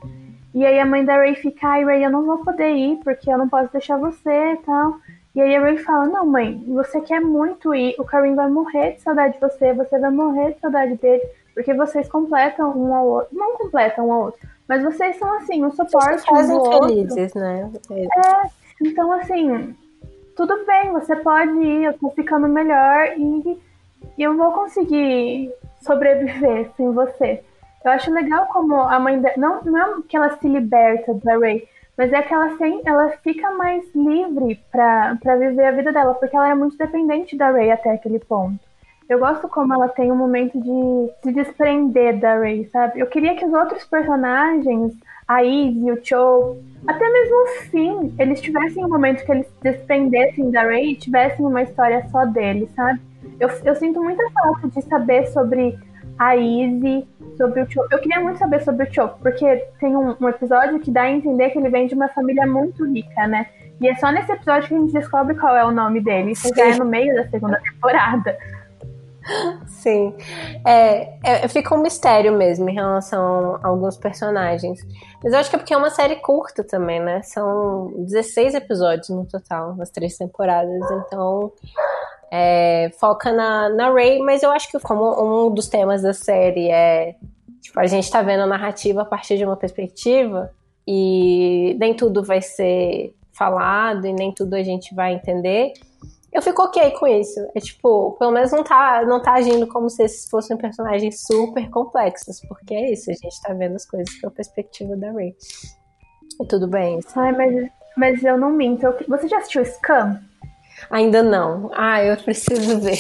E aí a mãe da Ray fica, ai Ray, eu não vou poder ir porque eu não posso deixar você e tal. E aí a Ray fala, não mãe, você quer muito ir, o Karim vai morrer de saudade de você, você vai morrer de saudade dele, porque vocês completam um ao outro. Não completam um ao outro, mas vocês são assim, um suporte vocês fazem um felizes, né? É, então assim, tudo bem, você pode ir, eu tô ficando melhor e, e eu vou conseguir sobreviver sem você. Eu acho legal como a mãe dela. Não, não é que ela se liberta da Ray, mas é que ela, tem, ela fica mais livre para viver a vida dela, porque ela é muito dependente da Ray até aquele ponto. Eu gosto como ela tem um momento de se desprender da Ray, sabe? Eu queria que os outros personagens, a Izzy, o Cho, até mesmo o Finn, eles tivessem um momento que eles se desprendessem da Ray e tivessem uma história só deles, sabe? Eu, eu sinto muita falta de saber sobre a Izzy, sobre o Choco. Eu queria muito saber sobre o Choco, porque tem um, um, episódio que dá a entender que ele vem de uma família muito rica, né? E é só nesse episódio que a gente descobre qual é o nome dele. Isso já é no meio da segunda temporada. Sim. É, é, fica um mistério mesmo em relação a alguns personagens. Mas eu acho que é porque é uma série curta também, né? São 16 episódios no total, nas três temporadas. Então, é, foca na, na Ray, mas eu acho que como um dos temas da série é Tipo, a gente tá vendo a narrativa a partir de uma perspectiva e nem tudo vai ser falado e nem tudo a gente vai entender. Eu fico ok com isso. É tipo, pelo menos não tá, não tá agindo como se esses fossem personagens super complexos, porque é isso, a gente tá vendo as coisas pela perspectiva da Ray. E tudo bem. Ai, mas, mas eu não minto. Você já assistiu Scam? Ainda não. Ah, eu preciso ver.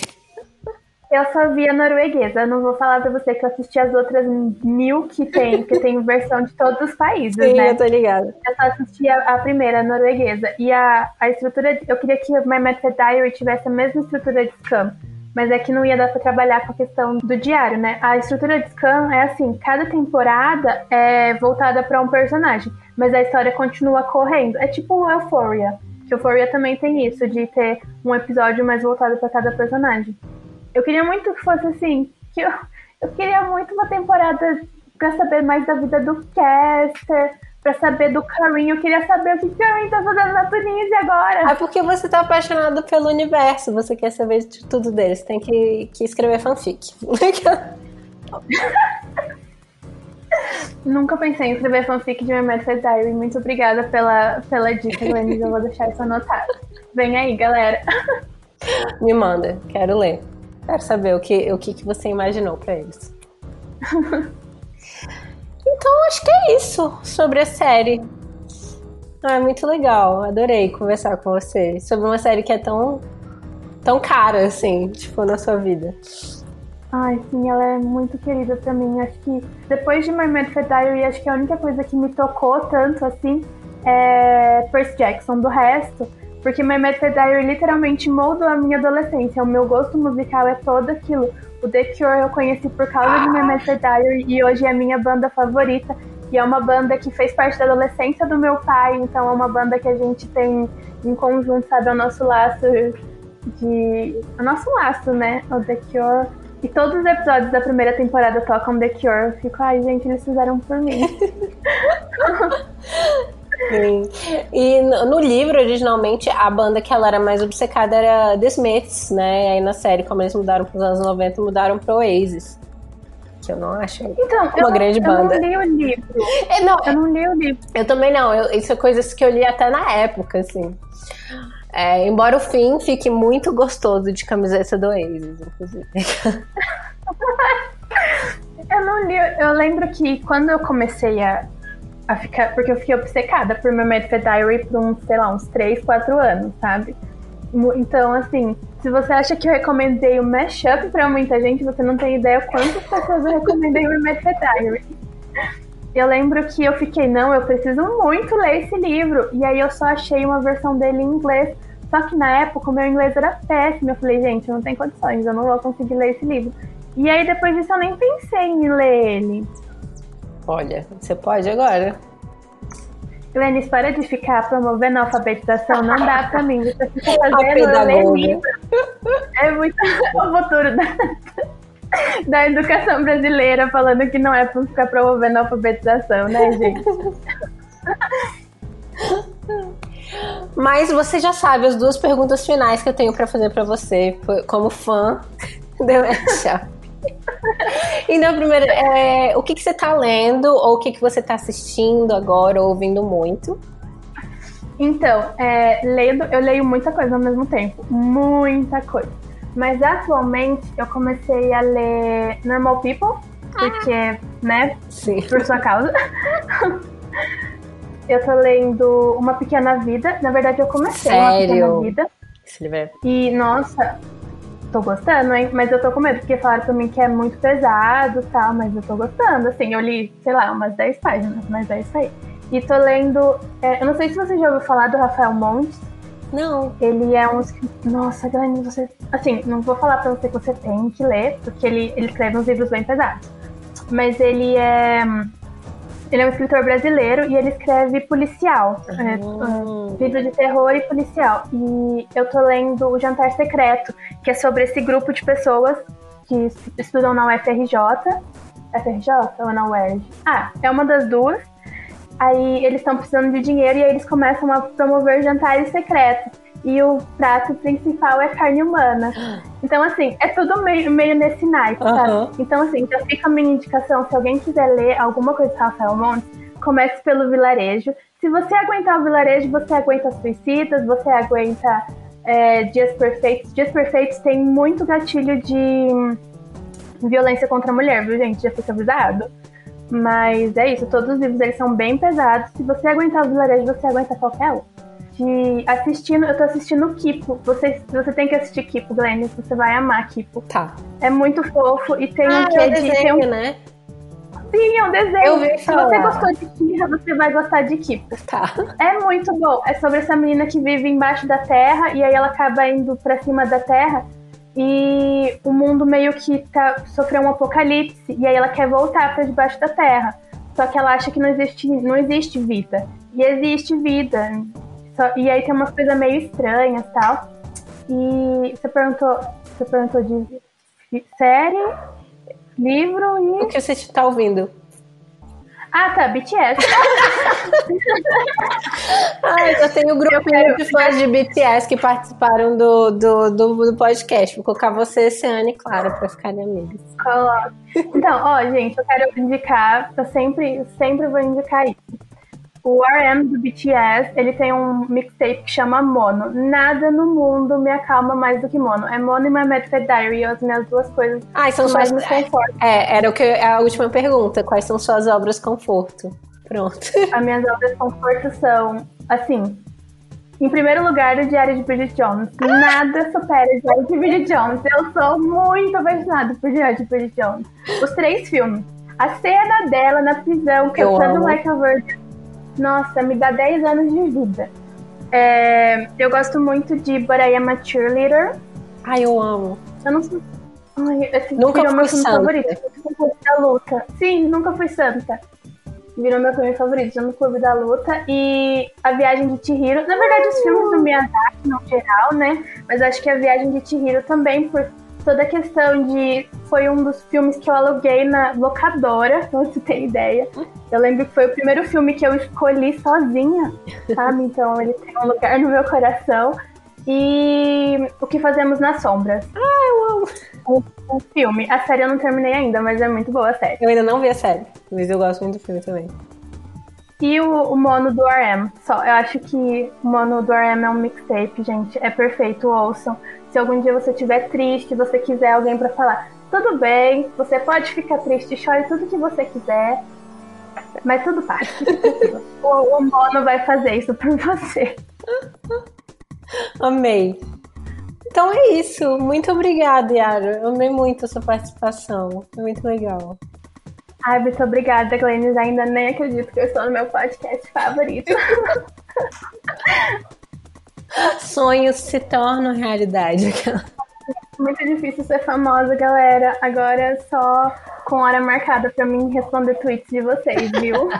Eu só vi a norueguesa. Eu não vou falar pra você que eu assisti as outras mil que tem, porque tem versão de todos os países, Sim, né? eu tô ligada. Eu só assisti a, a primeira, a norueguesa. E a, a estrutura. Eu queria que My Method Diary tivesse a mesma estrutura de Scam. Mas é que não ia dar pra trabalhar com a questão do diário, né? A estrutura de Scam é assim: cada temporada é voltada para um personagem, mas a história continua correndo. É tipo Euphoria. Que Euphoria também tem isso, de ter um episódio mais voltado para cada personagem. Eu queria muito que fosse assim, que eu, eu queria muito uma temporada pra saber mais da vida do Caster, pra saber do Karin. Eu queria saber o que Karin tá fazendo na Tunísia agora. É porque você tá apaixonado pelo universo, você quer saber de tudo deles. Tem que, que escrever fanfic. Nunca pensei em escrever fanfic de My Mad Diary. Muito obrigada pela, pela dica, Glennis. Eu vou deixar isso anotado. Vem aí, galera. Me manda, quero ler. Quero saber o que, o que, que você imaginou para eles. então, acho que é isso sobre a série. Ah, é muito legal. Adorei conversar com você sobre uma série que é tão, tão cara, assim, tipo, na sua vida. Ai, sim, ela é muito querida pra mim. Acho que depois de My Mad Diary, acho que a única coisa que me tocou tanto, assim, é Percy Jackson. Do resto, porque My Mad Diary literalmente moldou a minha adolescência. O meu gosto musical é todo aquilo. O The Cure eu conheci por causa de My Mad Diary e hoje é a minha banda favorita. E é uma banda que fez parte da adolescência do meu pai, então é uma banda que a gente tem em conjunto, sabe? O nosso laço de. O nosso laço, né? O The Cure. E todos os episódios da primeira temporada tocam The Cure. Eu fico, ai, gente, eles fizeram por mim. Sim. E no livro, originalmente, a banda que ela era mais obcecada era The Smiths, né? E aí na série, como eles mudaram para os anos 90, mudaram para Oasis. Que eu não acho então, uma eu, grande banda. Eu não li o livro. É, não, eu não li o livro. Eu também não. Eu, isso é coisas que eu li até na época, assim. É, embora o fim fique muito gostoso de camiseta do Oasis, inclusive. eu não li. Eu lembro que quando eu comecei a, a ficar. Porque eu fiquei obcecada por meu Mad Diary por uns, sei lá, uns 3, 4 anos, sabe? Então, assim, se você acha que eu recomendei o mashup pra muita gente, você não tem ideia quantas pessoas eu recomendei o Mad Diary. Eu lembro que eu fiquei, não, eu preciso muito ler esse livro. E aí eu só achei uma versão dele em inglês. Só que na época o meu inglês era péssimo. Eu falei, gente, não tenho condições, eu não vou conseguir ler esse livro. E aí depois disso eu nem pensei em ler ele. Olha, você pode agora. Glennis, para de ficar promovendo a alfabetização, não dá pra mim. Você fica fazendo ler livro. É muito o futuro da, da educação brasileira falando que não é pra ficar promovendo a alfabetização, né, gente? Mas você já sabe as duas perguntas finais que eu tenho para fazer para você, como fã do Matchup. E na primeira, é, o que, que você tá lendo ou o que, que você tá assistindo agora ou ouvindo muito? Então, é, lendo, eu leio muita coisa ao mesmo tempo. Muita coisa. Mas atualmente eu comecei a ler Normal People, porque, ah. né? Sim. Por sua causa. eu tô lendo Uma Pequena Vida. Na verdade, eu comecei Sério? Uma Pequena Vida. É e, nossa, tô gostando, hein? Mas eu tô com medo, porque falaram pra mim que é muito pesado e tal, mas eu tô gostando. Assim, eu li, sei lá, umas 10 páginas, mas é isso aí. E tô lendo. É, eu não sei se você já ouviu falar do Rafael Montes. Não. Ele é um. Nossa, Glenn, você. Assim, não vou falar pra você que você tem que ler, porque ele, ele escreve uns livros bem pesados. Mas ele é. Ele é um escritor brasileiro e ele escreve policial. Uhum. É, livro de terror e policial. E eu tô lendo O Jantar Secreto, que é sobre esse grupo de pessoas que estudam na UFRJ. FRJ ou na UERJ? Ah, é uma das duas. Aí eles estão precisando de dinheiro e aí eles começam a promover jantares secretos. E o prato principal é carne humana. Então, assim, é tudo meio, meio nesse naipe, uhum. sabe? Então, assim, já fica a minha indicação. Se alguém quiser ler alguma coisa de Rafael Montes, comece pelo vilarejo. Se você aguentar o vilarejo, você aguenta suicidas, você aguenta é, Dias Perfeitos. Dias Perfeitos tem muito gatilho de violência contra a mulher, viu, gente? Já fica avisado. Mas é isso, todos os livros eles são bem pesados. Se você aguentar o vilarejo, você aguenta qualquer um. De assistindo, eu tô assistindo Kipo. Você, você tem que assistir Kipo, Glenn, você vai amar Kipo. Tá. É muito fofo e tem ah, um quê é de. Tem um... né? Sim, é um desenho. Eu vi Se você gostou de Kira, você vai gostar de Kipo. Tá. É muito bom. É sobre essa menina que vive embaixo da terra e aí ela acaba indo pra cima da terra e o mundo meio que tá, sofreu um apocalipse e aí ela quer voltar para debaixo da terra. Só que ela acha que não existe, não existe vida. E existe vida. Só, e aí tem umas coisas meio estranhas tal. E você perguntou, você perguntou de série, livro e. O que você está ouvindo? Ah, tá, BTS. ah, eu tenho um grupo quero... de fãs de BTS que participaram do, do, do, do podcast. Vou colocar você, Ciane e Clara, pra ficarem amigas. Então, ó, gente, eu quero indicar, eu sempre, sempre vou indicar isso. O RM do BTS, ele tem um mixtape que chama Mono. Nada no mundo me acalma mais do que Mono. É Mono e My Medical Diary, as minhas duas coisas ah, são suas... mais É, era o que a última pergunta. Quais são suas obras conforto? Pronto. As minhas obras conforto são, assim, em primeiro lugar, o Diário de Bridget Jones. Nada supera o Diário de Bridget Jones. Eu sou muito apaixonada por Diário de Bridget Jones. Os três filmes. A cena dela na prisão, cantando Like a Virgin nossa, me dá 10 anos de vida. É, eu gosto muito de But I Am a Cheerleader. Ai, eu amo. Eu não sei. Ai, esse nunca virou meu filme favorito. Clube da Luta. Sim, nunca fui santa. Virou meu filme favorito no Clube da Luta. E A Viagem de Chihiro. Na verdade, os filmes do Miyazaki, no geral, né? Mas acho que A Viagem de Chihiro também, por toda a questão de. Foi um dos filmes que eu aluguei na locadora, pra você ter ideia. Eu lembro que foi o primeiro filme que eu escolhi sozinha, sabe? Então ele tem um lugar no meu coração. E O que Fazemos nas Sombras. Ah, eu amo! O, o filme. A série eu não terminei ainda, mas é muito boa a série. Eu ainda não vi a série, mas eu gosto muito do filme também. E o, o mono do RM. Só, eu acho que o mono do RM é um mixtape, gente. É perfeito, ouçam. Se algum dia você estiver triste, você quiser alguém para falar, tudo bem, você pode ficar triste, chore tudo que você quiser, mas tudo passa. o, o mono vai fazer isso por você. Amei. Então é isso. Muito obrigada, Yara. Eu amei muito a sua participação. Foi muito legal. Ai, muito obrigada, Glennis. Ainda nem acredito que eu estou no meu podcast favorito. Sonhos se tornam realidade. Muito difícil ser famosa, galera. Agora é só com hora marcada para mim responder tweets de vocês, viu?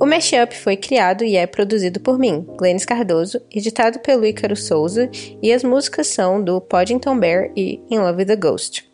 O Mashup foi criado e é produzido por mim, Glennis Cardoso, editado pelo Ícaro Souza, e as músicas são do Poddington Bear e In Love with the Ghost.